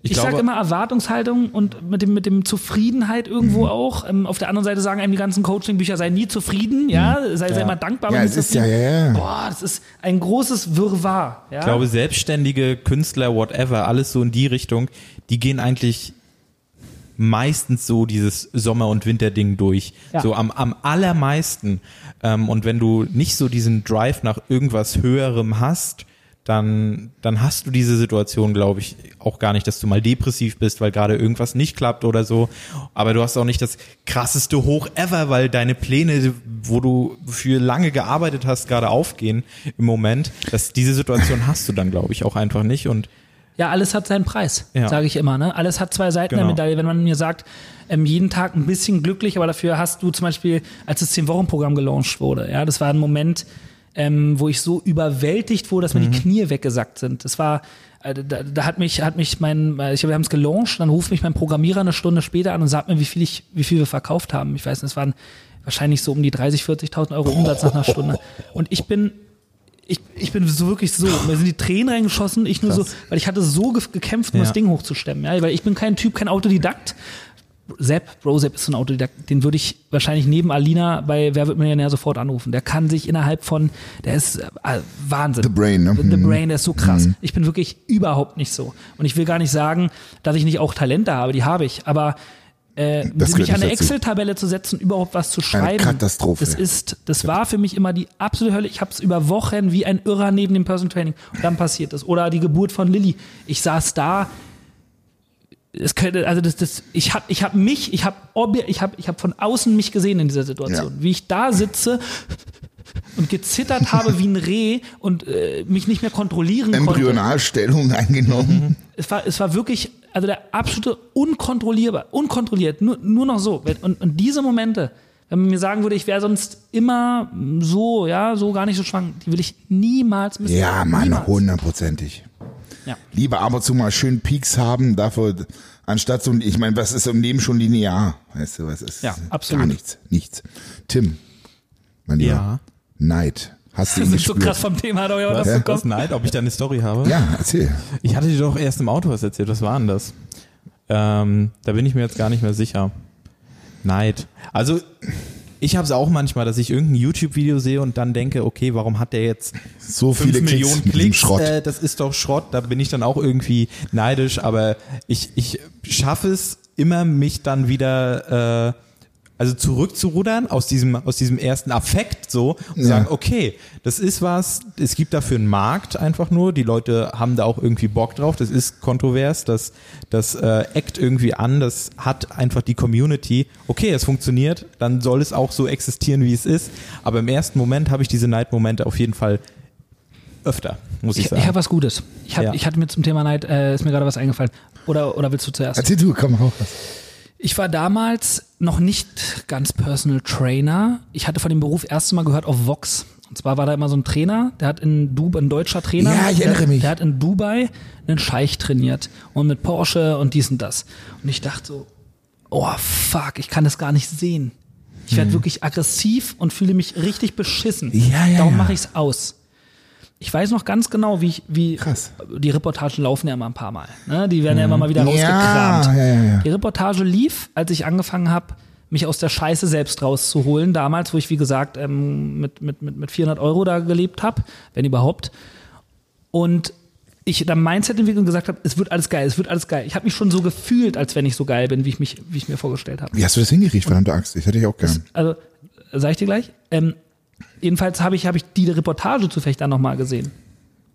Ich, Ich, sage immer Erwartungshaltung und mit dem, mit dem Zufriedenheit irgendwo Mhm. auch. Ähm, auf der anderen Seite sagen einem die ganzen Coaching-Bücher, sei nie zufrieden, ja, sei, sei immer dankbar. Mhm. Ja, es ist ja, ja, ja. Boah, das ist ein großes Wirrwarr. Ja? ich glaube, selbstständige Künstler, whatever, alles so in die Richtung, die gehen eigentlich meistens so dieses Sommer- und Winterding durch. Ja. So am, am allermeisten. Ähm, und wenn du nicht so diesen Drive nach irgendwas Höherem hast, dann, dann hast du diese Situation, glaube ich, auch gar nicht, dass du mal depressiv bist, weil gerade irgendwas nicht klappt oder so. Aber du hast auch nicht das krasseste Hoch ever, weil deine Pläne, wo du für lange gearbeitet hast, gerade aufgehen im Moment. Das, diese Situation hast du dann, glaube ich, auch einfach nicht. Und Ja, alles hat seinen Preis, Ja. sage ich immer. Ne? Alles hat zwei Seiten der Genau. Medaille. Wenn man mir sagt, ähm, jeden Tag ein bisschen glücklich, aber dafür hast du zum Beispiel, als das 10-Wochen-Programm gelauncht wurde, ja, das war ein Moment, ähm, wo ich so überwältigt wurde, dass mir Mhm. die Knie weggesackt sind. Das war, äh, da, da hat mich, hat mich mein, äh, ich, wir haben es gelauncht, dann ruft mich mein Programmierer eine Stunde später an und sagt mir, wie viel ich, wie viel wir verkauft haben. Ich weiß, nicht, es waren wahrscheinlich so um die 30.000, 40.000 Euro Umsatz nach einer Stunde. Und ich bin, ich, ich bin so wirklich so, mir sind die Tränen reingeschossen, ich nur Krass. so, weil ich hatte so ge- gekämpft, um Ja. das Ding hochzustemmen, ja, weil ich bin kein Typ, kein Autodidakt. Sepp, Bro Sepp ist so ein Autodidakt, den würde ich wahrscheinlich neben Alina bei Wer wird Millionär sofort anrufen. Der kann sich innerhalb von, der ist äh, Wahnsinn. The Brain, ne? The Mhm. Brain, der ist so krass. Ich bin wirklich überhaupt nicht so. Und ich will gar nicht sagen, dass ich nicht auch Talente habe, die habe ich, aber äh, mich an eine. Excel-Tabelle zu setzen, überhaupt was zu schreiben. Katastrophe. Das ist, das war für mich immer die absolute Hölle. Ich habe es über Wochen wie ein Irrer neben dem Personal Training. Und dann passiert das. Oder die Geburt von Lilly. Ich saß da. Es könnte, also das, das, ich habe, ich habe mich, ich habe, ich habe, ich habe von außen mich gesehen in dieser Situation, Ja. wie ich da sitze und gezittert habe wie ein Reh und äh, mich nicht mehr kontrollieren konnte. Embryonalstellung eingenommen. Es war, es war wirklich, also der absolute unkontrollierbar, unkontrolliert, nur, nur noch so. Und, und diese Momente, wenn man mir sagen würde, ich wäre sonst immer so, ja, so gar nicht so schwanger, die will ich niemals missen. Ja, Mann, Niemals. hundertprozentig. Ja. Lieber ab und zu mal schön Peaks haben, dafür, anstatt so, ich meine, was ist im Leben schon linear? Weißt du, was ist? Ja, absolut. Gar nichts, nichts. Tim, mein Lieber, Ja. Neid. Hast du ihn sind so gespürt? krass vom Thema, hat auch jemand Was, was bekommen. Neid, ob ich da eine Story habe? Ja, erzähl. Ich hatte dir doch erst im Auto was erzählt. Was war denn das? Ähm, da bin ich mir jetzt gar nicht mehr sicher. Neid. Also ich habe es auch manchmal, dass ich irgendein YouTube-Video sehe und dann denke, okay, warum hat der jetzt So 5 viele Millionen Klicks Klicks? Schrott. Äh, das ist doch Schrott. Da bin ich dann auch irgendwie neidisch, aber ich, ich schaffe es immer, mich dann wieder äh, also zurückzurudern aus diesem aus diesem ersten Affekt so und Ja. sagen, okay, das ist was, es gibt dafür einen Markt einfach nur, die Leute haben da auch irgendwie Bock drauf, das ist kontrovers, das das äh, eckt irgendwie an, das hat einfach die Community. Okay, es funktioniert, dann soll es auch so existieren, wie es ist, aber im ersten Moment habe ich diese Neidmomente auf jeden Fall öfter, muss ich, Ich, sagen. ich habe was Gutes. Ich, hab, Ja. ich hatte mir zum Thema Neid, äh, ist mir gerade was eingefallen. Oder, oder willst du zuerst? Erzähl du, komm raus. Ich war damals noch nicht ganz Personal Trainer. Ich hatte von dem Beruf erst mal gehört auf Vox. Und zwar war da immer so ein Trainer, der hat in Dubai, ein deutscher Trainer. Ja, ich der, erinnere mich. Der hat in Dubai einen Scheich trainiert und mit Porsche und dies und das. Und ich dachte so, oh fuck, ich kann das gar nicht sehen. Ich werde wirklich aggressiv und fühle mich richtig beschissen. Hm. Ja, ja, Darum ja. mache ich es aus. Ich weiß noch ganz genau, wie ich, wie Krass. die Reportagen laufen ja immer ein paar Mal. Ne? Die werden ja immer mal wieder rausgekramt. ja, ja, ja. Die Reportage lief, als ich angefangen habe, mich aus der Scheiße selbst rauszuholen. Damals, wo ich, wie gesagt, ähm, mit, mit, mit, mit 400 Euro da gelebt habe, wenn überhaupt. Und ich dann Mindset entwickelt und gesagt habe, es wird alles geil, es wird alles geil. Ich habe mich schon so gefühlt, als wenn ich so geil bin, wie ich, mich, wie ich mir vorgestellt habe. Wie hast du das hingekriegt, verdammte Axt? Ich hätte ich auch gern. Also, sag ich dir gleich. Ähm, jedenfalls habe ich, hab ich die Reportage zufällig dann nochmal gesehen.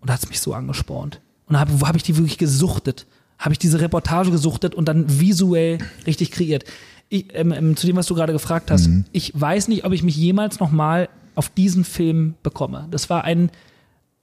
Und da hat es mich so angespornt. Und habe hab ich die wirklich gesuchtet. Habe ich diese Reportage gesuchtet und dann visuell richtig kreiert. Ich, ähm, ähm, zu dem, was du gerade gefragt hast, ich weiß nicht, ob ich mich jemals nochmal auf diesen Film bekomme. Das war ein,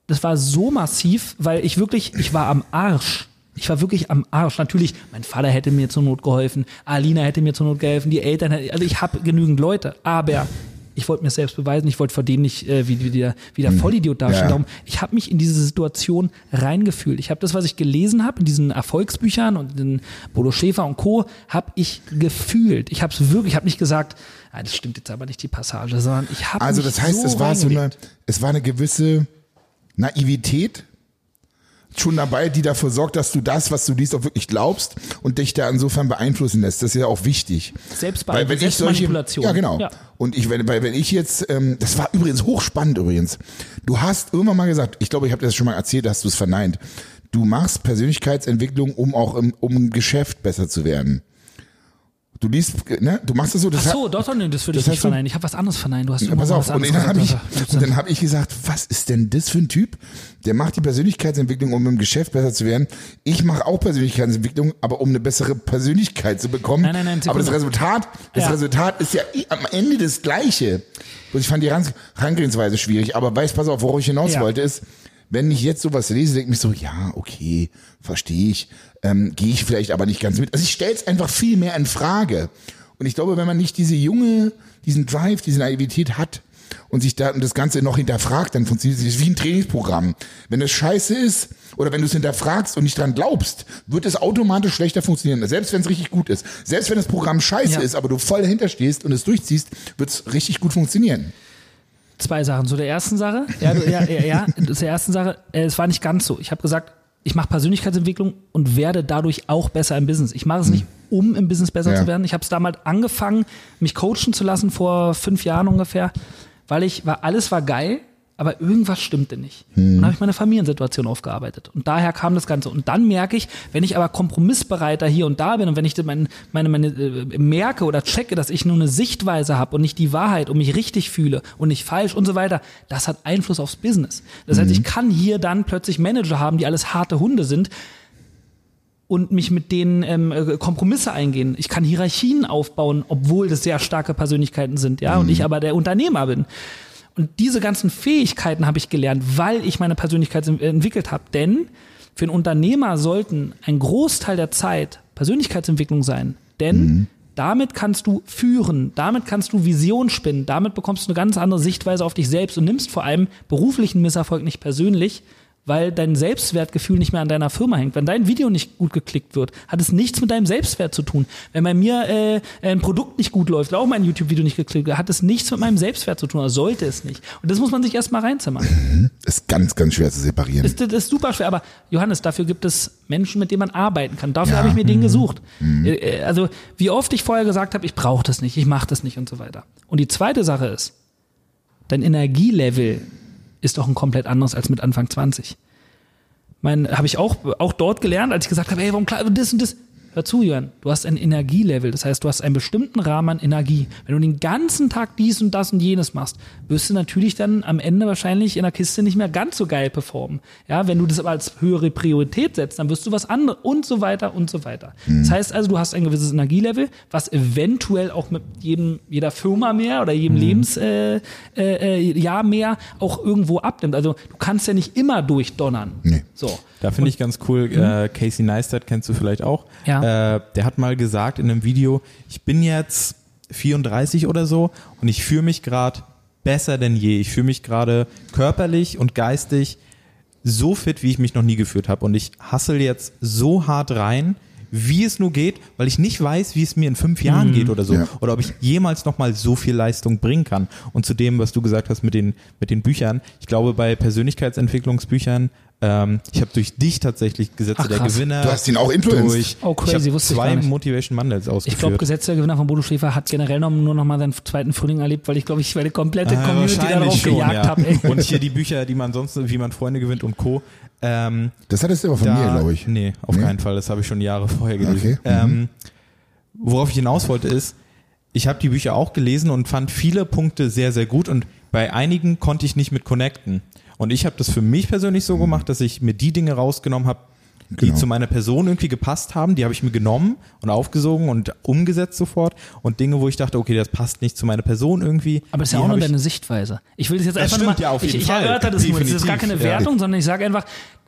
das war so massiv, weil ich wirklich, ich war am Arsch. Ich war wirklich am Arsch. Natürlich, mein Vater hätte mir zur Not geholfen, Alina hätte mir zur Not geholfen, die Eltern, also ich habe genügend Leute, aber ich wollte mir selbst beweisen, ich wollte vor denen nicht äh, wie, wie, der, wie der Vollidiot dastehen. Ja. Darum, ich habe mich in diese Situation reingefühlt. Ich habe das, was ich gelesen habe in diesen Erfolgsbüchern und in Bodo Schäfer und Co., habe ich gefühlt. Ich habe es wirklich, ich habe nicht gesagt, ah, das stimmt jetzt aber nicht die Passage, sondern ich habe Also das heißt, so es war so eine, es war eine gewisse Naivität schon dabei, die dafür sorgt, dass du das, was du liest, auch wirklich glaubst und dich da insofern beeinflussen lässt. Das ist ja auch wichtig. Selbstbeeinflussung, Weil wenn ich solche, ja genau. Ja. Und ich, wenn, weil wenn ich jetzt, ähm, das war übrigens hochspannend übrigens. Du hast irgendwann mal gesagt, ich glaube, ich habe das schon mal erzählt, hast du es verneint. Du machst Persönlichkeitsentwicklung, um auch im, um im Geschäft besser zu werden. Du liest, ne? Du machst das so. Das Ach so, doch, doch, nee, das würde ich nicht verneinen. Ich habe was anderes verneint. Du hast ja, pass auf, und dann habe ich, gesagt. und dann hab ich gesagt, was ist denn das für ein Typ? Der macht die Persönlichkeitsentwicklung, um im Geschäft besser zu werden. Ich mache auch Persönlichkeitsentwicklung, aber um eine bessere Persönlichkeit zu bekommen. Nein, nein, nein, aber das. Resultat, das Ja. Resultat ist ja am Ende das Gleiche. Und ich fand die Ran- Herangehensweise schwierig, aber weiß, pass auf, worauf ich hinaus Ja. wollte, ist, wenn ich jetzt sowas lese, denke ich mich so, ja, okay, verstehe ich, ähm, gehe ich vielleicht aber nicht ganz mit. Also ich stelle es einfach viel mehr in Frage. Und ich glaube, wenn man nicht diese junge, diesen Drive, diese Naivität hat und sich da und das Ganze noch hinterfragt, dann funktioniert es wie ein Trainingsprogramm. Wenn es scheiße ist oder wenn du es hinterfragst und nicht dran glaubst, wird es automatisch schlechter funktionieren. Selbst wenn es richtig gut ist. Selbst wenn das Programm scheiße Ja. ist, aber du voll dahinter stehst und es durchziehst, wird es richtig gut funktionieren. Zwei Sachen. Zu der ersten Sache, ja, ja, ja, ja zur ersten Sache, äh, es war nicht ganz so. Ich habe gesagt, ich mache Persönlichkeitsentwicklung und werde dadurch auch besser im Business. Ich mache es nicht, um im Business besser Ja. zu werden. Ich habe es damals angefangen, mich coachen zu lassen vor fünf Jahren ungefähr, weil ich, war alles war geil, aber irgendwas stimmte nicht. Und dann habe ich meine Familiensituation aufgearbeitet. Und daher kam das Ganze. Und dann merke ich, wenn ich aber kompromissbereiter hier und da bin und wenn ich meine, meine, meine äh, merke oder checke, dass ich nur eine Sichtweise habe und nicht die Wahrheit und mich richtig fühle und nicht falsch und so weiter, das hat Einfluss aufs Business. Das heißt, ich kann hier dann plötzlich Manager haben, die alles harte Hunde sind, und mich mit denen ähm, äh, Kompromisse eingehen. Ich kann Hierarchien aufbauen, obwohl das sehr starke Persönlichkeiten sind, ja, und ich aber der Unternehmer bin. Und diese ganzen Fähigkeiten habe ich gelernt, weil ich meine Persönlichkeit en- entwickelt habe. Denn für einen Unternehmer sollten ein Großteil der Zeit Persönlichkeitsentwicklung sein. Denn damit kannst du führen, damit kannst du Vision spinnen, damit bekommst du eine ganz andere Sichtweise auf dich selbst und nimmst vor allem beruflichen Misserfolg nicht persönlich, weil dein Selbstwertgefühl nicht mehr an deiner Firma hängt. Wenn dein Video nicht gut geklickt wird, hat es nichts mit deinem Selbstwert zu tun. Wenn bei mir äh, ein Produkt nicht gut läuft, auch mein YouTube-Video nicht geklickt wird, hat es nichts mit meinem Selbstwert zu tun, oder sollte es nicht. Und das muss man sich erstmal reinzimmern. Ist ganz, ganz schwer zu separieren. Das, das ist super schwer, aber Johannes, dafür gibt es Menschen, mit denen man arbeiten kann. Dafür Ja. habe ich mir den gesucht. Äh, äh, Also wie oft ich vorher gesagt habe, ich brauche das nicht, ich mache das nicht und so weiter. Und die zweite Sache ist, dein Energielevel ist doch ein komplett anderes als mit Anfang 20. Mein, habe ich auch, auch dort gelernt, als ich gesagt habe, hey, warum klar, das und das. Hör zu, Jörn, du hast ein Energielevel, das heißt, du hast einen bestimmten Rahmen an Energie. Wenn du den ganzen Tag dies und das und jenes machst, wirst du natürlich dann am Ende wahrscheinlich in der Kiste nicht mehr ganz so geil performen. Ja, wenn du das aber als höhere Priorität setzt, dann wirst du was anderes und so weiter und so weiter. Das heißt also, du hast ein gewisses Energielevel, was eventuell auch mit jedem, jeder Firma mehr oder jedem Lebensjahr äh, äh, Jahr mehr auch irgendwo abnimmt. Also du kannst ja nicht immer durchdonnern. Nee. So. Da finde ich ganz cool, äh, Casey Neistat kennst du vielleicht auch. Ja. Äh, der hat mal gesagt in einem Video, ich bin jetzt 34 oder so und ich fühle mich gerade besser denn je. Ich fühle mich gerade körperlich und geistig so fit, wie ich mich noch nie gefühlt habe. Und ich hassel jetzt so hart rein, wie es nur geht, weil ich nicht weiß, wie es mir in fünf Jahren geht oder so. Ja. Oder ob ich jemals nochmal so viel Leistung bringen kann. Und zu dem, was du gesagt hast mit den, mit den Büchern, ich glaube, bei Persönlichkeitsentwicklungsbüchern, ähm, ich habe durch dich tatsächlich Gesetze Ach, der. Gewinner. Du hast ihn auch influenced? Durch, Oh, crazy, ich wusste ich zwei gar nicht. Motivation Mondays Ich glaube, ausgeführt. Gesetz der Gewinner von Bodo Schäfer hat generell noch, nur noch mal seinen zweiten Frühling erlebt, weil ich glaube, ich meine komplette Ah, Community darauf schon, gejagt ja. habe. Und hier die Bücher, die man sonst, wie man Freunde gewinnt und Co. Ähm, Das hattest du aber von da, mir, glaube ich. Nee, auf Nee? keinen Fall. Das habe ich schon Jahre vorher gelesen. Okay, Ähm, worauf ich hinaus wollte ist, ich habe die Bücher auch gelesen und fand viele Punkte sehr, sehr gut und bei einigen konnte ich nicht mit connecten. Und ich habe das für mich persönlich so gemacht, dass ich mir die Dinge rausgenommen habe, die Genau. zu meiner Person irgendwie gepasst haben, die habe ich mir genommen und aufgesogen und umgesetzt sofort. Und Dinge, wo ich dachte, okay, das passt nicht zu meiner Person irgendwie. Aber das ist ja auch nur ich- deine Sichtweise. Ich will das jetzt Das einfach stimmt nur ja mal, auf ich, jeden ich Fall. erörter das nur. Das ist gar keine Definitiv, ja. Wertung, sondern ich sage einfach,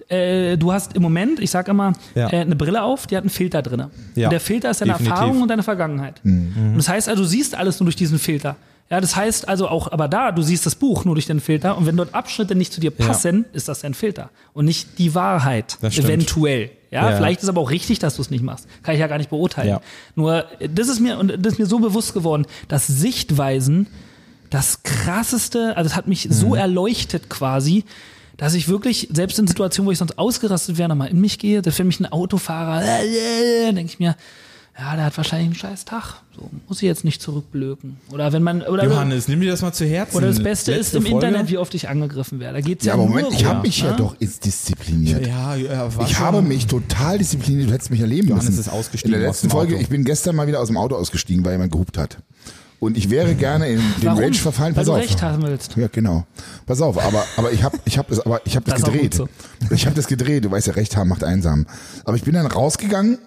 äh, du hast im Moment, ich sage immer, Ja. äh, eine Brille auf, die hat einen Filter drin. Ja. Und der Filter ist deine Definitiv. Erfahrung und deine Vergangenheit. Und das heißt also, du siehst alles nur durch diesen Filter. Ja, das heißt also auch, aber da, du siehst das Buch nur durch den Filter und wenn dort Abschnitte nicht zu dir Ja. passen, ist das dein Filter und nicht die Wahrheit, Das eventuell. Ja, Ja. vielleicht ist aber auch richtig, dass du es nicht machst. Kann ich ja gar nicht beurteilen. Ja. Nur, äh, das ist mir, und das ist mir so bewusst geworden, dass Sichtweisen das krasseste, also es hat mich Mhm. so erleuchtet quasi, dass ich wirklich, selbst in Situationen, wo ich sonst ausgerastet wäre, nochmal in mich gehe, dass wenn mich ein Autofahrer, äh, denke ich mir, ja, der hat wahrscheinlich einen scheiß Tag. So, muss ich jetzt nicht zurückblöken. Oder wenn man, oder, Johannes, nimm dir das mal zu Herzen. oder das Beste ist Letzte im Folge. Internet, wie oft ich angegriffen werde. Da geht's ja, Ja, aber nur Moment, ich habe mich ja ne? doch ist diszipliniert. Ja, ja, Ich schon- habe mich total diszipliniert, du hättest mich erleben Johannes müssen. ist ausgestiegen In der aus letzten dem Folge, Auto. ich bin gestern mal wieder aus dem Auto ausgestiegen, weil jemand gehupt hat. Und ich wäre gerne in den Warum? Rage verfallen. Weil Pass du auf. recht haben willst. Ja, genau. Pass auf, aber aber ich habe ich habe das aber ich habe das, Das ist gedreht. gut Ich habe das gedreht, du weißt ja, recht haben macht einsam. Aber ich bin dann rausgegangen.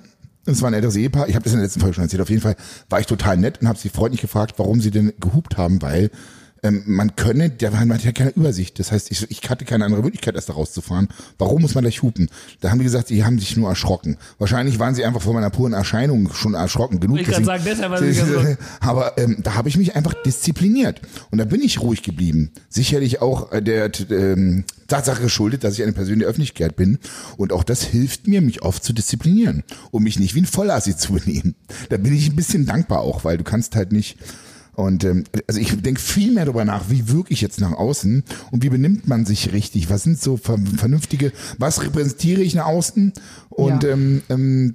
Es war ein älteres Ehepaar. Ich habe das in der letzten Folge schon erzählt. Auf jeden Fall war ich total nett und habe sie freundlich gefragt, warum sie denn gehupt haben, weil ähm, man könne, der man hat ja keine Übersicht. Das heißt, ich, ich hatte keine andere Möglichkeit, erst da rauszufahren. Warum muss man gleich hupen? Da haben die gesagt, die haben sich nur erschrocken. Wahrscheinlich waren sie einfach von meiner puren Erscheinung schon erschrocken genug. Ich kann sagen, deshalb war sie Aber ähm, da habe ich mich einfach diszipliniert. Und da bin ich ruhig geblieben. Sicherlich auch äh, der ähm, Tatsache geschuldet, dass ich eine Person der Öffentlichkeit bin. Und auch das hilft mir, mich oft zu disziplinieren, um mich nicht wie ein Vollassi zu benehmen. Da bin ich ein bisschen dankbar auch, weil du kannst halt nicht Und ähm, also ich denke viel mehr darüber nach, wie wirke ich jetzt nach außen und wie benimmt man sich richtig? Was sind so ver vernünftige, was repräsentiere ich nach außen? Und Ja. ähm, ähm,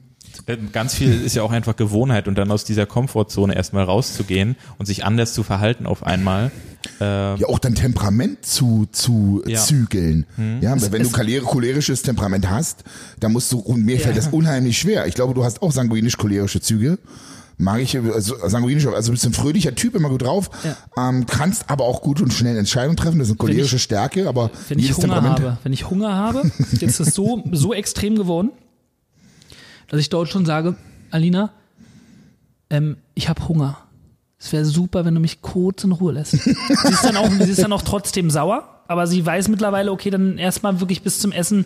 Ganz viel ist ja auch einfach Gewohnheit und dann aus dieser Komfortzone erstmal rauszugehen und sich anders zu verhalten auf einmal. Äh, ja auch dein Temperament zu, zu Ja. zügeln. Ja, weil wenn du es- cholerisch- cholerisches Temperament hast, dann musst du, und mir fällt das unheimlich schwer. Ich glaube, du hast auch sanguinisch-cholerische Züge. Mag ich, also sanguinisch, also ein bisschen fröhlicher Typ, immer gut drauf, ähm, kannst aber auch gut und schnell Entscheidungen treffen, das ist eine cholerische Stärke, aber wenn ich Hunger Temperament. habe, wenn ich Hunger habe, jetzt ist es so, so extrem geworden, dass ich dort schon sage, Alina, ähm, ich habe Hunger. Es wäre super, wenn du mich kurz in Ruhe lässt. sie, ist dann auch, sie ist dann auch trotzdem sauer, aber sie weiß mittlerweile, okay, dann erstmal wirklich bis zum Essen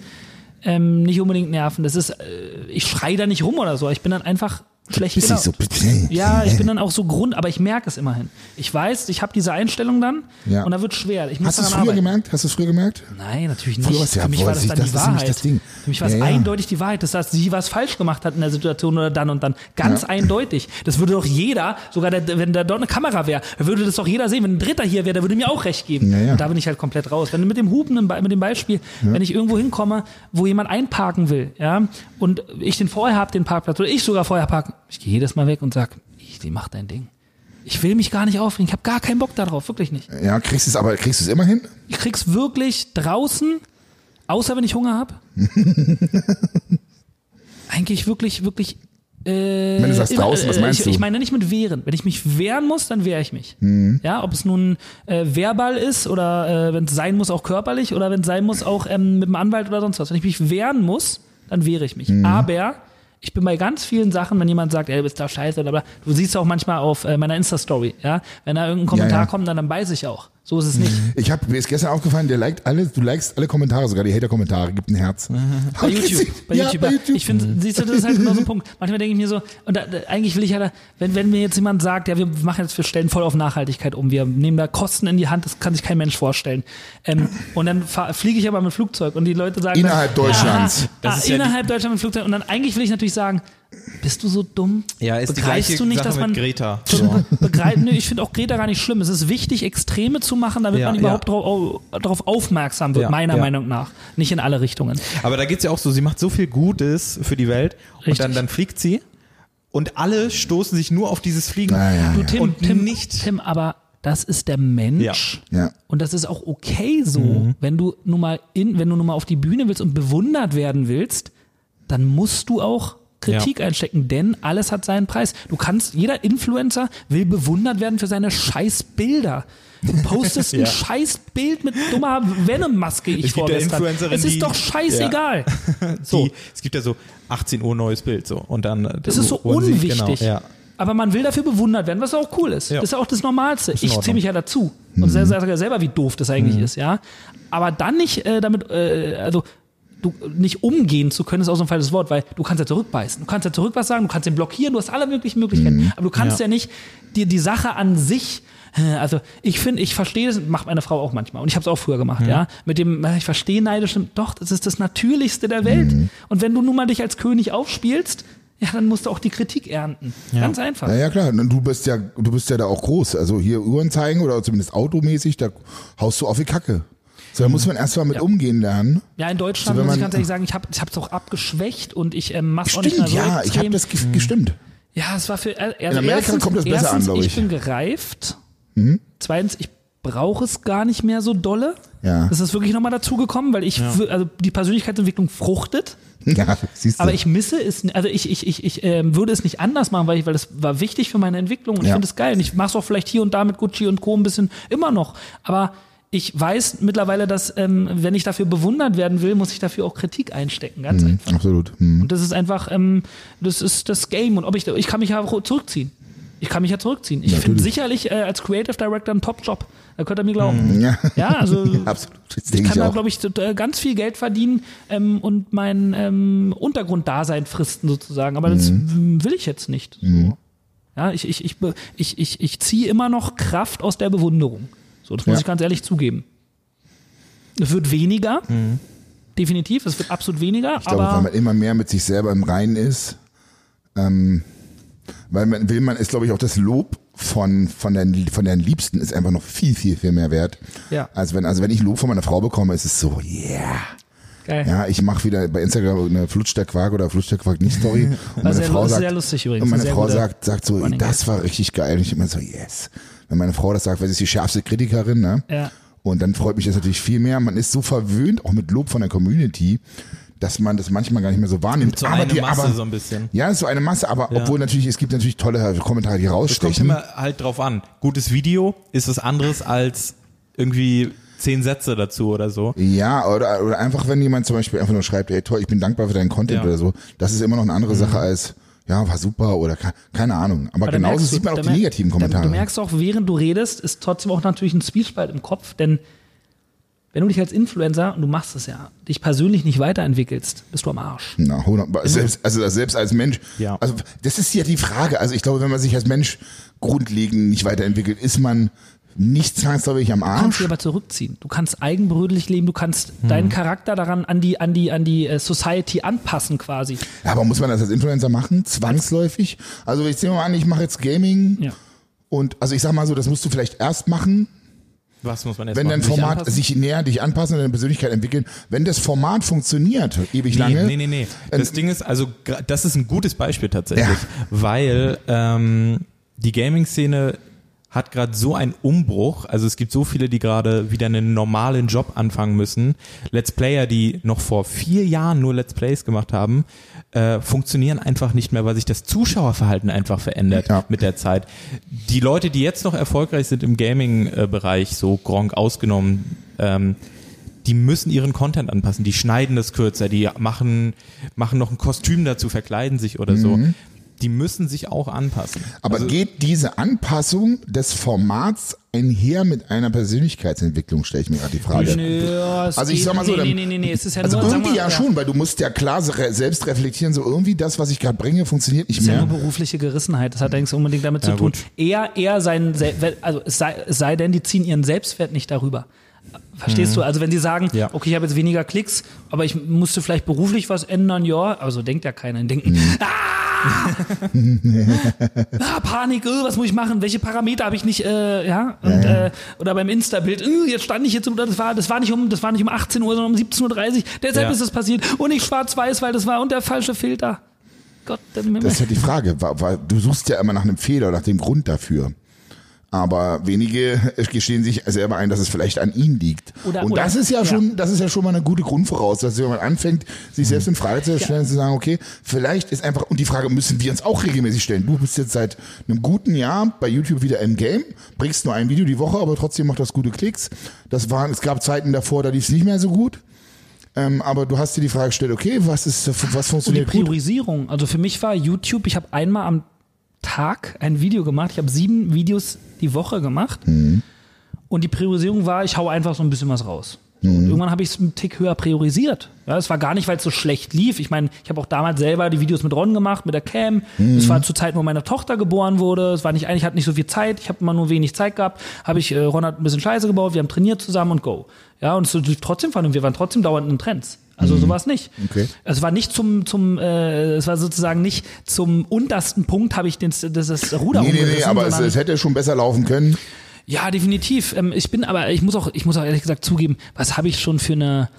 ähm, nicht unbedingt nerven. Das ist, äh, ich schrei da nicht rum oder so. Ich bin dann einfach schlecht Bist nicht so, Ja, ich bin dann auch so Grund, aber ich merke es immerhin. Ich weiß, ich habe diese Einstellung dann Ja. und da wird schwer. Ich muss Hast du es früher arbeiten. gemerkt? Hast du es früher gemerkt? Nein, natürlich Früher nicht. war's ja Für mich war das wohl, dann das die Wahrheit. das Ding. Für mich war es Ja, ja. eindeutig die Wahrheit, dass das sie was falsch gemacht hat in der Situation oder dann und dann. Ganz eindeutig. Das würde doch jeder, sogar der, wenn da dort eine Kamera wäre, würde das doch jeder sehen. Wenn ein Dritter hier wäre, der würde mir auch recht geben. Und da bin ich halt komplett raus. Wenn du mit dem Hupen, mit dem Beispiel, wenn ich irgendwo hinkomme, wo jemand einparken will, ja, und ich den vorher habe, den Parkplatz, oder ich sogar vorher parken, ich gehe jedes Mal weg und sag, ich mach dein Ding. Ich will mich gar nicht aufregen. Ich habe gar keinen Bock darauf, wirklich nicht. Ja, kriegst du es aber, kriegst du es immer hin? Ich krieg's wirklich draußen, außer wenn ich Hunger habe. Eigentlich wirklich, wirklich. Äh, Wenn du sagst draußen, was äh, meinst ich, du? Ich meine nicht mit wehren. Wenn ich mich wehren muss, dann wehre ich mich. Mhm. Ja, ob es nun äh, verbal ist oder äh, wenn es sein muss, auch körperlich oder wenn es sein muss, auch ähm, mit dem Anwalt oder sonst was. Wenn ich mich wehren muss, dann wehre ich mich. Mhm. Aber ich bin bei ganz vielen Sachen, wenn jemand sagt, ey, du bist da scheiße bla, du siehst auch manchmal auf äh, meiner Insta-Story, ja, wenn da irgendein Kommentar ja. kommt, dann, dann beiße ich auch. So ist es nicht. Ich habe mir ist gestern aufgefallen, der liked alle, du likest alle Kommentare, sogar die Hater-Kommentare, gibt ein Herz. Bei YouTube. Bei ja, YouTube. bei YouTube. Ich finde, siehst du, das ist halt genau so ein Punkt. Manchmal denke ich mir so, und da, da, eigentlich will ich ja, da, wenn, wenn mir jetzt jemand sagt, ja, wir machen jetzt, wir stellen voll auf Nachhaltigkeit um, wir nehmen da Kosten in die Hand, das kann sich kein Mensch vorstellen. Ähm, und dann fliege ich aber mit Flugzeug und die Leute sagen, Innerhalb dann, Deutschlands. Ah, Das ah, ist ja innerhalb Deutschland mit Flugzeug. Und dann eigentlich will ich natürlich sagen, bist du so dumm? Ja, ist die Begreifst gleiche du nicht, Sache dass man mit Greta. Be- begreifen, nö, ich finde auch Greta gar nicht schlimm. Es ist wichtig, Extreme zu machen, damit Ja, man ja. überhaupt drauf, darauf aufmerksam wird, Ja, meiner ja. Meinung nach. Nicht in alle Richtungen. Aber da geht's ja auch so, sie macht so viel Gutes für die Welt und Richtig. dann, dann fliegt sie und alle stoßen sich nur auf dieses Fliegen. Ah, ja, Du, ja. Tim, Und Tim, nicht- Tim, aber das ist der Mensch. Ja. Und das ist auch okay so. Mhm. Wenn du nun mal in, wenn du nun mal auf die Bühne willst und bewundert werden willst, dann musst du auch Kritik einstecken, denn alles hat seinen Preis. Du kannst, jeder Influencer will bewundert werden für seine scheiß Bilder. Du postest ein Ja. scheiß Bild mit dummer Venom-Maske ich ja vorgestern. Es ist doch scheißegal. So. So. Die, es gibt ja so 18 Uhr neues Bild so und dann äh, Das ist so sie- unwichtig. Genau, ja. Aber man will dafür bewundert werden, was auch cool ist. Ja. Das ist ja auch das Normalste. Ich ziehe mich ja dazu. Und sage sag ja selber, wie doof das eigentlich ist, ja. Aber dann nicht äh, damit, äh, also du nicht umgehen zu können, ist auch so ein falsches Wort, weil du kannst ja zurückbeißen. Du kannst ja zurück was sagen, du kannst den blockieren, du hast alle möglichen Möglichkeiten. Aber du kannst ja, Ja. nicht dir die Sache an sich äh, also ich finde, ich verstehe das, macht meine Frau auch manchmal und ich habe es auch früher gemacht, ja. Mit dem, äh, ich verstehe neidisch, doch, das ist das Natürlichste der Welt. Und wenn du nun mal dich als König aufspielst, ja, dann musst du auch die Kritik ernten. Ganz einfach. Ja, ja klar. Und du bist ja, du bist ja da auch groß. Also hier Uhren zeigen oder zumindest automäßig, da haust du auf die Kacke. So, da muss man erst mal mit Ja. umgehen lernen. Ja, in Deutschland So, muss ich man- ganz ehrlich sagen, ich habe es auch abgeschwächt und ich ähm, mach's auch nicht Stimmt, mehr so ja, ich extrem. habe das ge- gestimmt. Ja, es war für äh, also In Amerika erstens, kommt das besser erstens, an, glaub ich. Mhm. bin gereift. Zweitens, ich brauche es gar nicht mehr so dolle. Ja. Das ist wirklich nochmal dazugekommen, weil ich, wür- also die Persönlichkeitsentwicklung fruchtet. Ja, siehst du. Aber ich misse es, also ich, ich, ich, ich ähm, würde es nicht anders machen, weil ich, weil es war wichtig für meine Entwicklung und ich Ja. finde es geil. Und ich mache es auch vielleicht hier und da mit Gucci und Co. ein bisschen immer noch. Aber ich weiß mittlerweile, dass ähm, wenn ich dafür bewundert werden will, muss ich dafür auch Kritik einstecken, ganz Mhm, einfach. absolut. Hm. Und das ist einfach, ähm, das ist das Game. Und ob ich, ich kann mich ja auch zurückziehen. Ich kann mich ja zurückziehen. Ich finde sicherlich äh, als Creative Director einen Top-Job. Da könnt ihr mir glauben. Ja. Ja, also Ja, absolut. Das ich kann da, auch. glaube ich, total- ganz viel Geld verdienen ähm, und mein ähm, Untergrunddasein fristen sozusagen. Aber das Mhm. mm, will ich jetzt nicht. So. Ja, ich, ich, ich, ich, ich, ich ziehe immer noch Kraft aus der Bewunderung. So, das muss Ja. ich ganz ehrlich zugeben. Es wird weniger, definitiv, es wird absolut weniger, Ich glaube, weil man immer mehr mit sich selber im Reinen ist, ähm, weil man will man ist, glaube ich, auch das Lob von, von, deinen, von deinen Liebsten ist einfach noch viel, viel, viel mehr wert. Ja. Also wenn, also wenn ich Lob von meiner Frau bekomme, ist es so, yeah. Geil. Ja, ich mache wieder bei Instagram eine Flutsch der Quark oder Flutsch der Quark nicht Story. Und meine sehr, Frau sagt, sehr lustig übrigens. und meine Frau sagt, sagt so, das war richtig geil. Und ich immer so, yes. Wenn meine Frau das sagt, weil sie ist die schärfste Kritikerin, ne? Ja. Und dann freut mich das natürlich viel mehr. Man ist so verwöhnt, auch mit Lob von der Community, dass man das manchmal gar nicht mehr so wahrnimmt. So aber eine die, Masse aber, so ein bisschen. ja, so eine Masse, aber Ja. obwohl natürlich, es gibt natürlich tolle Kommentare, die Es kommt rausstechen. immer halt drauf an. Gutes Video ist was anderes als irgendwie zehn Sätze dazu oder so. Ja, oder, oder einfach, wenn jemand zum Beispiel einfach nur schreibt, ey toll, ich bin dankbar für deinen Content Ja. Mhm. oder so, das ist immer noch eine andere Sache als, ja, war super oder ke- keine Ahnung. Aber, Aber genauso sieht man auch die negativen Kommentare. Du merkst auch, während du redest, ist trotzdem auch natürlich ein Zwiespalt im Kopf, denn wenn du dich als Influencer, und du machst es ja, dich persönlich nicht weiterentwickelst, bist du am Arsch. Na, 100, selbst, also selbst als Mensch. Ja. Also das ist ja die Frage. Also ich glaube, wenn man sich als Mensch grundlegend nicht weiterentwickelt, ist man nicht zwangsläufig am Du kannst Arsch. dich aber zurückziehen. Du kannst eigenbrötlich leben, du kannst deinen Charakter daran an die, an die, an die äh, Society anpassen quasi. Ja, aber muss man das als Influencer machen? Zwangsläufig? Also ich sehe mal an, ich mache jetzt Gaming Ja. und also ich sag mal so, das musst du vielleicht erst machen, Was muss man jetzt wenn dein Sich Format anpassen? sich näher dich anpassen und deine Persönlichkeit entwickeln. Wenn das Format funktioniert, ewig Nee, lange. nee, nee, nee. Das Ähm, Ding ist, also das ist ein gutes Beispiel tatsächlich, Ja. weil ähm, die Gaming-Szene hat gerade so einen Umbruch. Also es gibt so viele, die gerade wieder einen normalen Job anfangen müssen. Let's Player, die noch vor vier Jahren nur Let's Plays gemacht haben, äh, funktionieren einfach nicht mehr, weil sich das Zuschauerverhalten einfach verändert Ja. mit der Zeit. Die Leute, die jetzt noch erfolgreich sind im Gaming-Bereich, so Gronk ausgenommen, ähm, die müssen ihren Content anpassen. Die schneiden das kürzer, die machen, machen noch ein Kostüm dazu, verkleiden sich oder so. Die müssen sich auch anpassen. Aber geht diese Anpassung des Formats einher mit einer Persönlichkeitsentwicklung, stelle ich mir gerade die Frage. Ja, es Also ich sag mal so, nee, dann- nee, nee, nee, es ist ja Also nur, irgendwie mal, ja schon, weil du musst ja klar se- selbst reflektieren, so irgendwie das, was ich gerade bringe, funktioniert nicht ist ja mehr. nur berufliche Gerissenheit. Das hat eigentlich unbedingt damit zu Ja, tun. gut. Eher, eher sein, also es sei, es sei denn, die ziehen ihren Selbstwert nicht darüber. Verstehst du? Also wenn sie sagen, Ja. okay, ich habe jetzt weniger Klicks, aber ich musste vielleicht beruflich was ändern, ja, aber so denkt ja keiner. Denken, ah, ah, Panik, äh, was muss ich machen? Welche Parameter habe ich nicht, äh, ja? Und, Äh, oder beim Insta-Bild, äh, jetzt stand ich jetzt um, das war, das war nicht um, das war nicht um 18 Uhr, sondern um 17.30 Uhr. Deshalb Ja. ist es passiert. Und nicht schwarz-weiß, weil das war und der falsche Filter. Gott, Das ist ja die Frage. Du suchst ja immer nach einem Fehler, nach dem Grund dafür. Aber wenige gestehen sich selber ein, dass es vielleicht an ihnen liegt. Oder- und oder- das ist ja, ja. schon, das ist ja schon mal eine gute Grundvoraussetzung, wenn man anfängt, sich selbst in Frage zu stellen, zu sagen, okay, vielleicht ist einfach, und die Frage müssen wir uns auch regelmäßig stellen. Du bist jetzt seit einem guten Jahr bei YouTube wieder im Game, bringst nur ein Video die Woche, aber trotzdem macht das gute Klicks. Das waren, es gab Zeiten davor, da lief es nicht mehr so gut. Ähm, aber du hast dir die Frage gestellt, okay, was ist, was Und die funktioniert gut? Priorisierung. Also für mich war YouTube, ich habe einmal am Tag ein Video gemacht. Ich habe sieben Videos die Woche gemacht. Mhm. Und die Priorisierung war, ich hau einfach so ein bisschen was raus. Mhm. und irgendwann habe ich es einen Tick höher priorisiert. Ja, es war gar nicht, weil es so schlecht lief. Ich meine, ich habe auch damals selber die Videos mit Ron gemacht, mit der Cam. Mhm. Es war zur Zeit, wo meine Tochter geboren wurde. Es war nicht, eigentlich hatte nicht so viel Zeit. Ich habe immer nur wenig Zeit gehabt. Habe ich, äh, Ron hat ein bisschen Scheiße gebaut. Wir haben trainiert zusammen und go. Ja, und es lief trotzdem und wir waren trotzdem dauernd in Trends. Also so war es nicht. Okay. Es war nicht zum, zum äh, es war sozusagen nicht zum untersten Punkt habe ich den, das, das Ruder Nee, nee, nee, aber es, es hätte schon besser laufen können. ja, definitiv. Ähm, ich bin aber, ich muss auch, ich muss auch ehrlich gesagt zugeben, was habe ich schon für eine.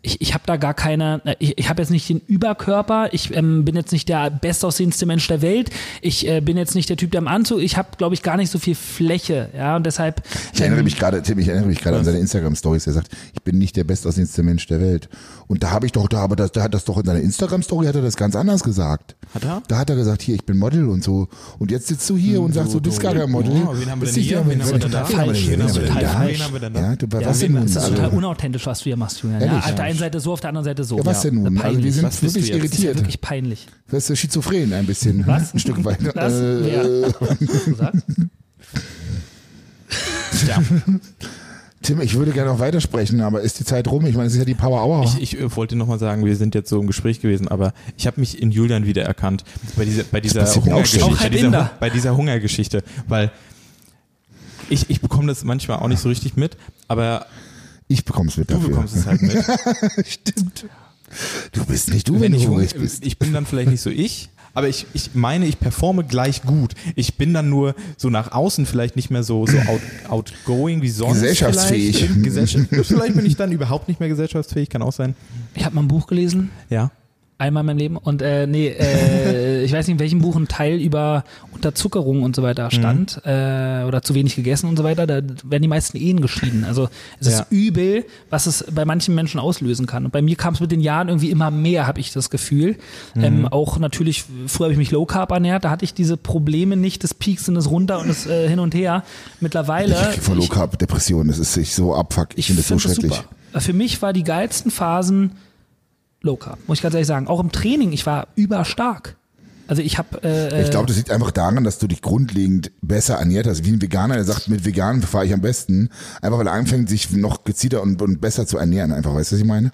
Ich, ich habe da gar keine, äh, ich, ich habe jetzt nicht den Überkörper, ich ähm, bin jetzt nicht der bestaussehendste Mensch der Welt, ich äh, bin jetzt nicht der Typ, der im Anzug, ich habe, glaube ich, gar nicht so viel Fläche, ja, und deshalb. Ich erinnere mich gerade, Tim, ich erinnere mich gerade an seine Instagram-Stories. Er sagt, ich bin nicht der bestaussehendste Mensch der Welt. Und da habe ich doch, da, aber das, da hat das doch in seiner Instagram-Story hat er das ganz anders gesagt. Hat er? Da hat er gesagt, hier, ich bin Model und so. Und jetzt sitzt du hier und sagst, du bist gar kein Model. Oh, wen haben wir Bist denn hier? Wen haben wir denn da? wen haben wir denn- wen haben wir denn Total da? falsch. Wen haben wir denn da? Ja, du, was denn das ist Also, total unauthentisch, was du hier machst, Julian. Ja, auf der einen Seite so, auf der anderen Seite so. ja, was denn nun? Also wir sind Was wirklich jetzt? Das ist ja irritiert. wirklich peinlich. Du bist schizophren ein bisschen. Was? Ein Stück weit. Das? Äh, Wer? Was hast du gesagt? Ja. Tim, ich würde gerne noch weitersprechen, aber ist die Zeit rum? Ich meine, es ist ja die Power Hour. Ich, ich äh, wollte nochmal sagen, wir sind jetzt so im Gespräch gewesen, aber ich habe mich in Julian wiedererkannt bei dieser, bei dieser Hungergeschichte. Bei dieser, bei dieser Hungergeschichte, weil ich, ich bekomme das manchmal auch nicht so richtig mit, aber ich bekomme es mit du dafür. bekommst es halt mit. Stimmt. Du bist nicht du, wenn, Wenn du ich, hungrig bist. ich bin dann vielleicht nicht so ich, Aber ich, ich meine, ich performe gleich gut. Ich bin dann nur so nach außen vielleicht nicht mehr so, so out, outgoing wie sonst. Gesellschaftsfähig. Vielleicht. Gesellschaft, vielleicht bin ich dann überhaupt nicht mehr gesellschaftsfähig, kann auch sein. Ich habe mal ein Buch gelesen, Ja. Einmal in meinem Leben. Und äh, nee, äh, ich weiß nicht, in welchem Buch ein Teil über Unterzuckerung und so weiter stand äh, oder zu wenig gegessen und so weiter. Da werden die meisten Ehen geschieden. Also es Ja. ist übel, was es bei manchen Menschen auslösen kann. Und bei mir kam es mit den Jahren irgendwie immer mehr, habe ich das Gefühl. Ähm, auch natürlich, früher habe ich mich Low Carb ernährt, da hatte ich diese Probleme nicht, des Peaks und des runter und das äh, hin und her. Mittlerweile Ich von Low Carb Depressionen, das ist sich so abfuck. Ich, ich finde das so schrecklich. super. Für mich war die geilsten Phasen Low Carb, muss ich ganz ehrlich sagen. Auch im Training, ich war überstark. Also ich habe äh, Ich glaube, das liegt einfach daran, dass du dich grundlegend besser ernährt hast. Wie ein Veganer, der sagt, mit Veganen fahre ich am besten. Einfach weil er anfängt, sich noch gezielter und, und besser zu ernähren. Einfach, weißt du, was ich meine?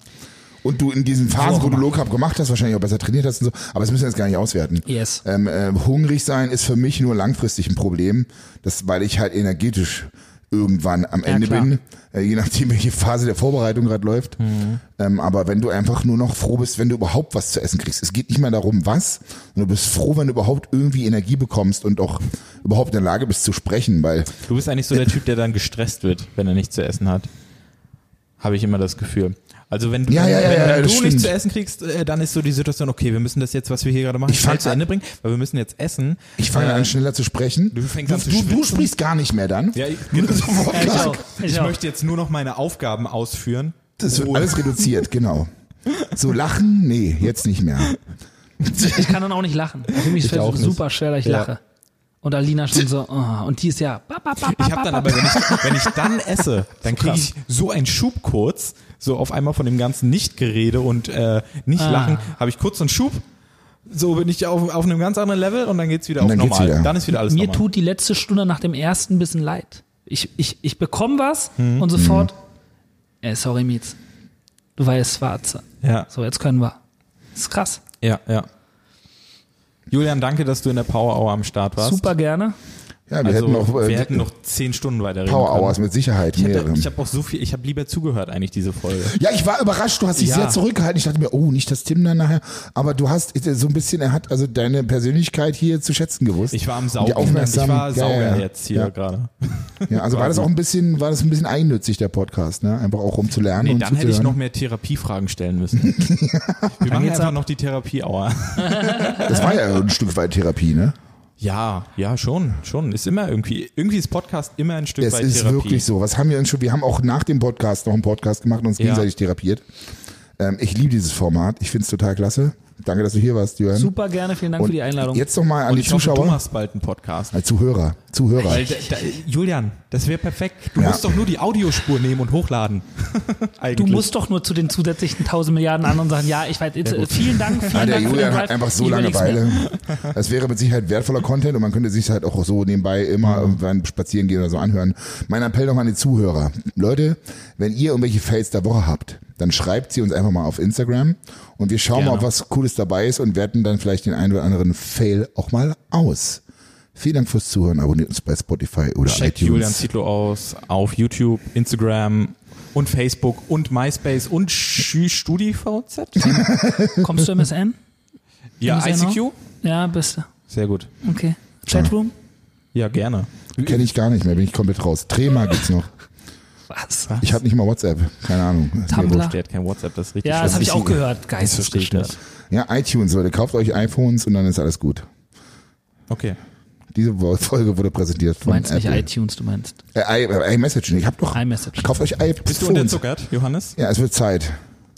Und du in diesen Phasen, wo du Low Carb gemacht hast, wahrscheinlich auch besser trainiert hast und so. Aber das müssen wir jetzt gar nicht auswerten. Yes. Ähm, äh, hungrig sein ist für mich nur langfristig ein Problem. Das, weil ich halt energetisch irgendwann am Ende klar. bin, äh, je nachdem, welche Phase der Vorbereitung gerade läuft. Ähm, aber wenn du einfach nur noch froh bist, wenn du überhaupt was zu essen kriegst. Es geht nicht mehr darum, was, sondern du bist froh, wenn du überhaupt irgendwie Energie bekommst und auch überhaupt in der Lage bist zu sprechen, weil Du bist eigentlich so der Typ, der dann gestresst wird, wenn er nichts zu essen hat. Habe ich immer das Gefühl. Also wenn, Ja, ja, ja, wenn, ja, wenn du stimmt. nichts zu essen kriegst, äh, dann ist so die Situation, okay, wir müssen das jetzt, was wir hier gerade machen, Ich schnell zu Ende bringen, weil wir müssen jetzt essen. ich fange Äh, an schneller zu sprechen. du fängst an zu du, du sprichst gar nicht mehr dann. Ja, ich, ich auch. Ich, möchte jetzt nur noch meine Aufgaben ausführen. Das wird alles reduziert, genau. So lachen? Nee, jetzt nicht mehr. ich kann dann auch nicht lachen. Für mich Ich es super schwer, dass ich Ja. lache. Und Alina schon so, oh, und die ist ja. ba, ba, ba, ba, Ich habe dann aber, wenn ich, wenn ich dann esse, dann kriege ich so einen Schub kurz, so auf einmal von dem ganzen Nichtgerede und äh, nicht Ah. lachen, habe ich kurz einen Schub. So bin ich auf, auf einem ganz anderen Level und dann geht's wieder Und auf normal. wieder. Dann ist wieder alles Mir normal. tut die letzte Stunde nach dem ersten ein bisschen leid. Ich, ich, ich bekomme was Mhm. und sofort, ey, sorry, Mietz. Du weißt, schwarze. Ja, So, jetzt können wir. Das ist krass. ja, ja. Julian, danke, dass du in der Power Hour am Start warst. Super gerne. Ja, wir Also, hätten noch, äh, wir hätten noch zehn Stunden weiter reden Power können. Hours mit Sicherheit. Ich, hätte, ich habe auch so viel, ich habe lieber zugehört eigentlich diese Folge. Ja, ich war überrascht, du hast dich Ja. sehr zurückgehalten. Ich dachte mir, oh, nicht das Tim dann nachher. Aber du hast äh, so ein bisschen, er hat also deine Persönlichkeit hier zu schätzen gewusst. Ich war am Saugen. Aufmerksam, ich war ja, Sauger ja, jetzt hier ja. gerade. Ja, also war das auch ein bisschen, war das ein bisschen eigennützig, der Podcast, ne? Einfach auch um zu lernen Nee, und dann hätte ich noch mehr Therapiefragen stellen müssen. Wir machen geht's einfach ab. noch die Therapie-Hour. Das war ja ein Stück weit Therapie, ne? Ja, ja, schon, schon. Ist immer irgendwie, irgendwie ist Podcast immer ein Stück Es weit ist Therapie. wirklich so. Was haben wir denn schon? Wir haben auch nach dem Podcast noch einen Podcast gemacht und uns Ja. gegenseitig therapiert. Ähm, ich liebe dieses Format. Ich finde es total klasse. Danke, dass du hier warst, Jörn. Super gerne, vielen Dank Und für die Einladung. Jetzt noch mal an Und die ich hoffe, du Zuschauer. machst bald einen Podcast. Als Zuhörer. Zuhörer. Weil, da, da, Julian, das wäre perfekt. Du Ja. musst doch nur die Audiospur nehmen und hochladen. Du musst doch nur zu den zusätzlichen tausend Milliarden anderen sagen, ja, ich weiß, jetzt, äh, vielen Dank, vielen Ja, der Dank für den Julian hat einfach so. Langeweile. Das wäre mit Sicherheit wertvoller Content und man könnte sich halt auch so nebenbei immer irgendwann spazieren gehen oder so anhören. Mein Appell noch an die Zuhörer. Leute, wenn ihr irgendwelche Fails der Woche habt, dann schreibt sie uns einfach mal auf Instagram und wir schauen mal, Gerne. ob was Cooles dabei ist und werten dann vielleicht den einen oder anderen Fail auch mal aus. Vielen Dank fürs Zuhören. Abonniert uns bei Spotify oder Checkt iTunes. Julian Zietlow aus auf YouTube, Instagram und Facebook und MySpace und StudiVZ. Kommst du MSN? Ja, MSN ICQ. Ja, bist du. Sehr gut. Okay. Chatroom? Ja, gerne. Kenne ich gar nicht mehr, bin ich komplett raus. Trema gibt's noch. Was? Ich habe nicht mal WhatsApp. Keine Ahnung. Tumblr? Der hat kein WhatsApp, das ist richtig Ja, das habe ich auch gehört. Geistesgestört. nicht. Ja, iTunes, Leute. Kauft euch iPhones und dann ist alles gut. Okay. Diese Folge wurde präsentiert Du von meinst nicht Apple. iTunes, du meinst Äh, äh, iMessage. Ich hab doch. iMessage. Kauft euch iPhones. Bist du unterzuckert, Johannes? Ja, es wird Zeit.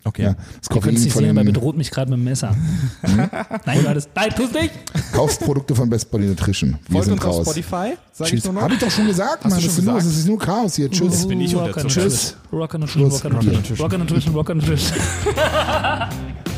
Okay. Ja, das Koffein es nicht von sehen, aber er bedroht mich gerade mit dem Messer. Hm? Nein, du hattest, nein, tu's nicht! Kaufst Produkte von Best Body Nutrition. Wir Folgt sind uns auf raus. Spotify, sag ich Tschüss. nur noch. Hab ich doch schon gesagt, Mann. Das schon ist, nur, das ist nur Chaos hier. Tschüss. bin ich and Tschüss. Rock and Nutrition, Schluss. Rock and Nutrition, Rock and Nutrition, Rock and Nutrition.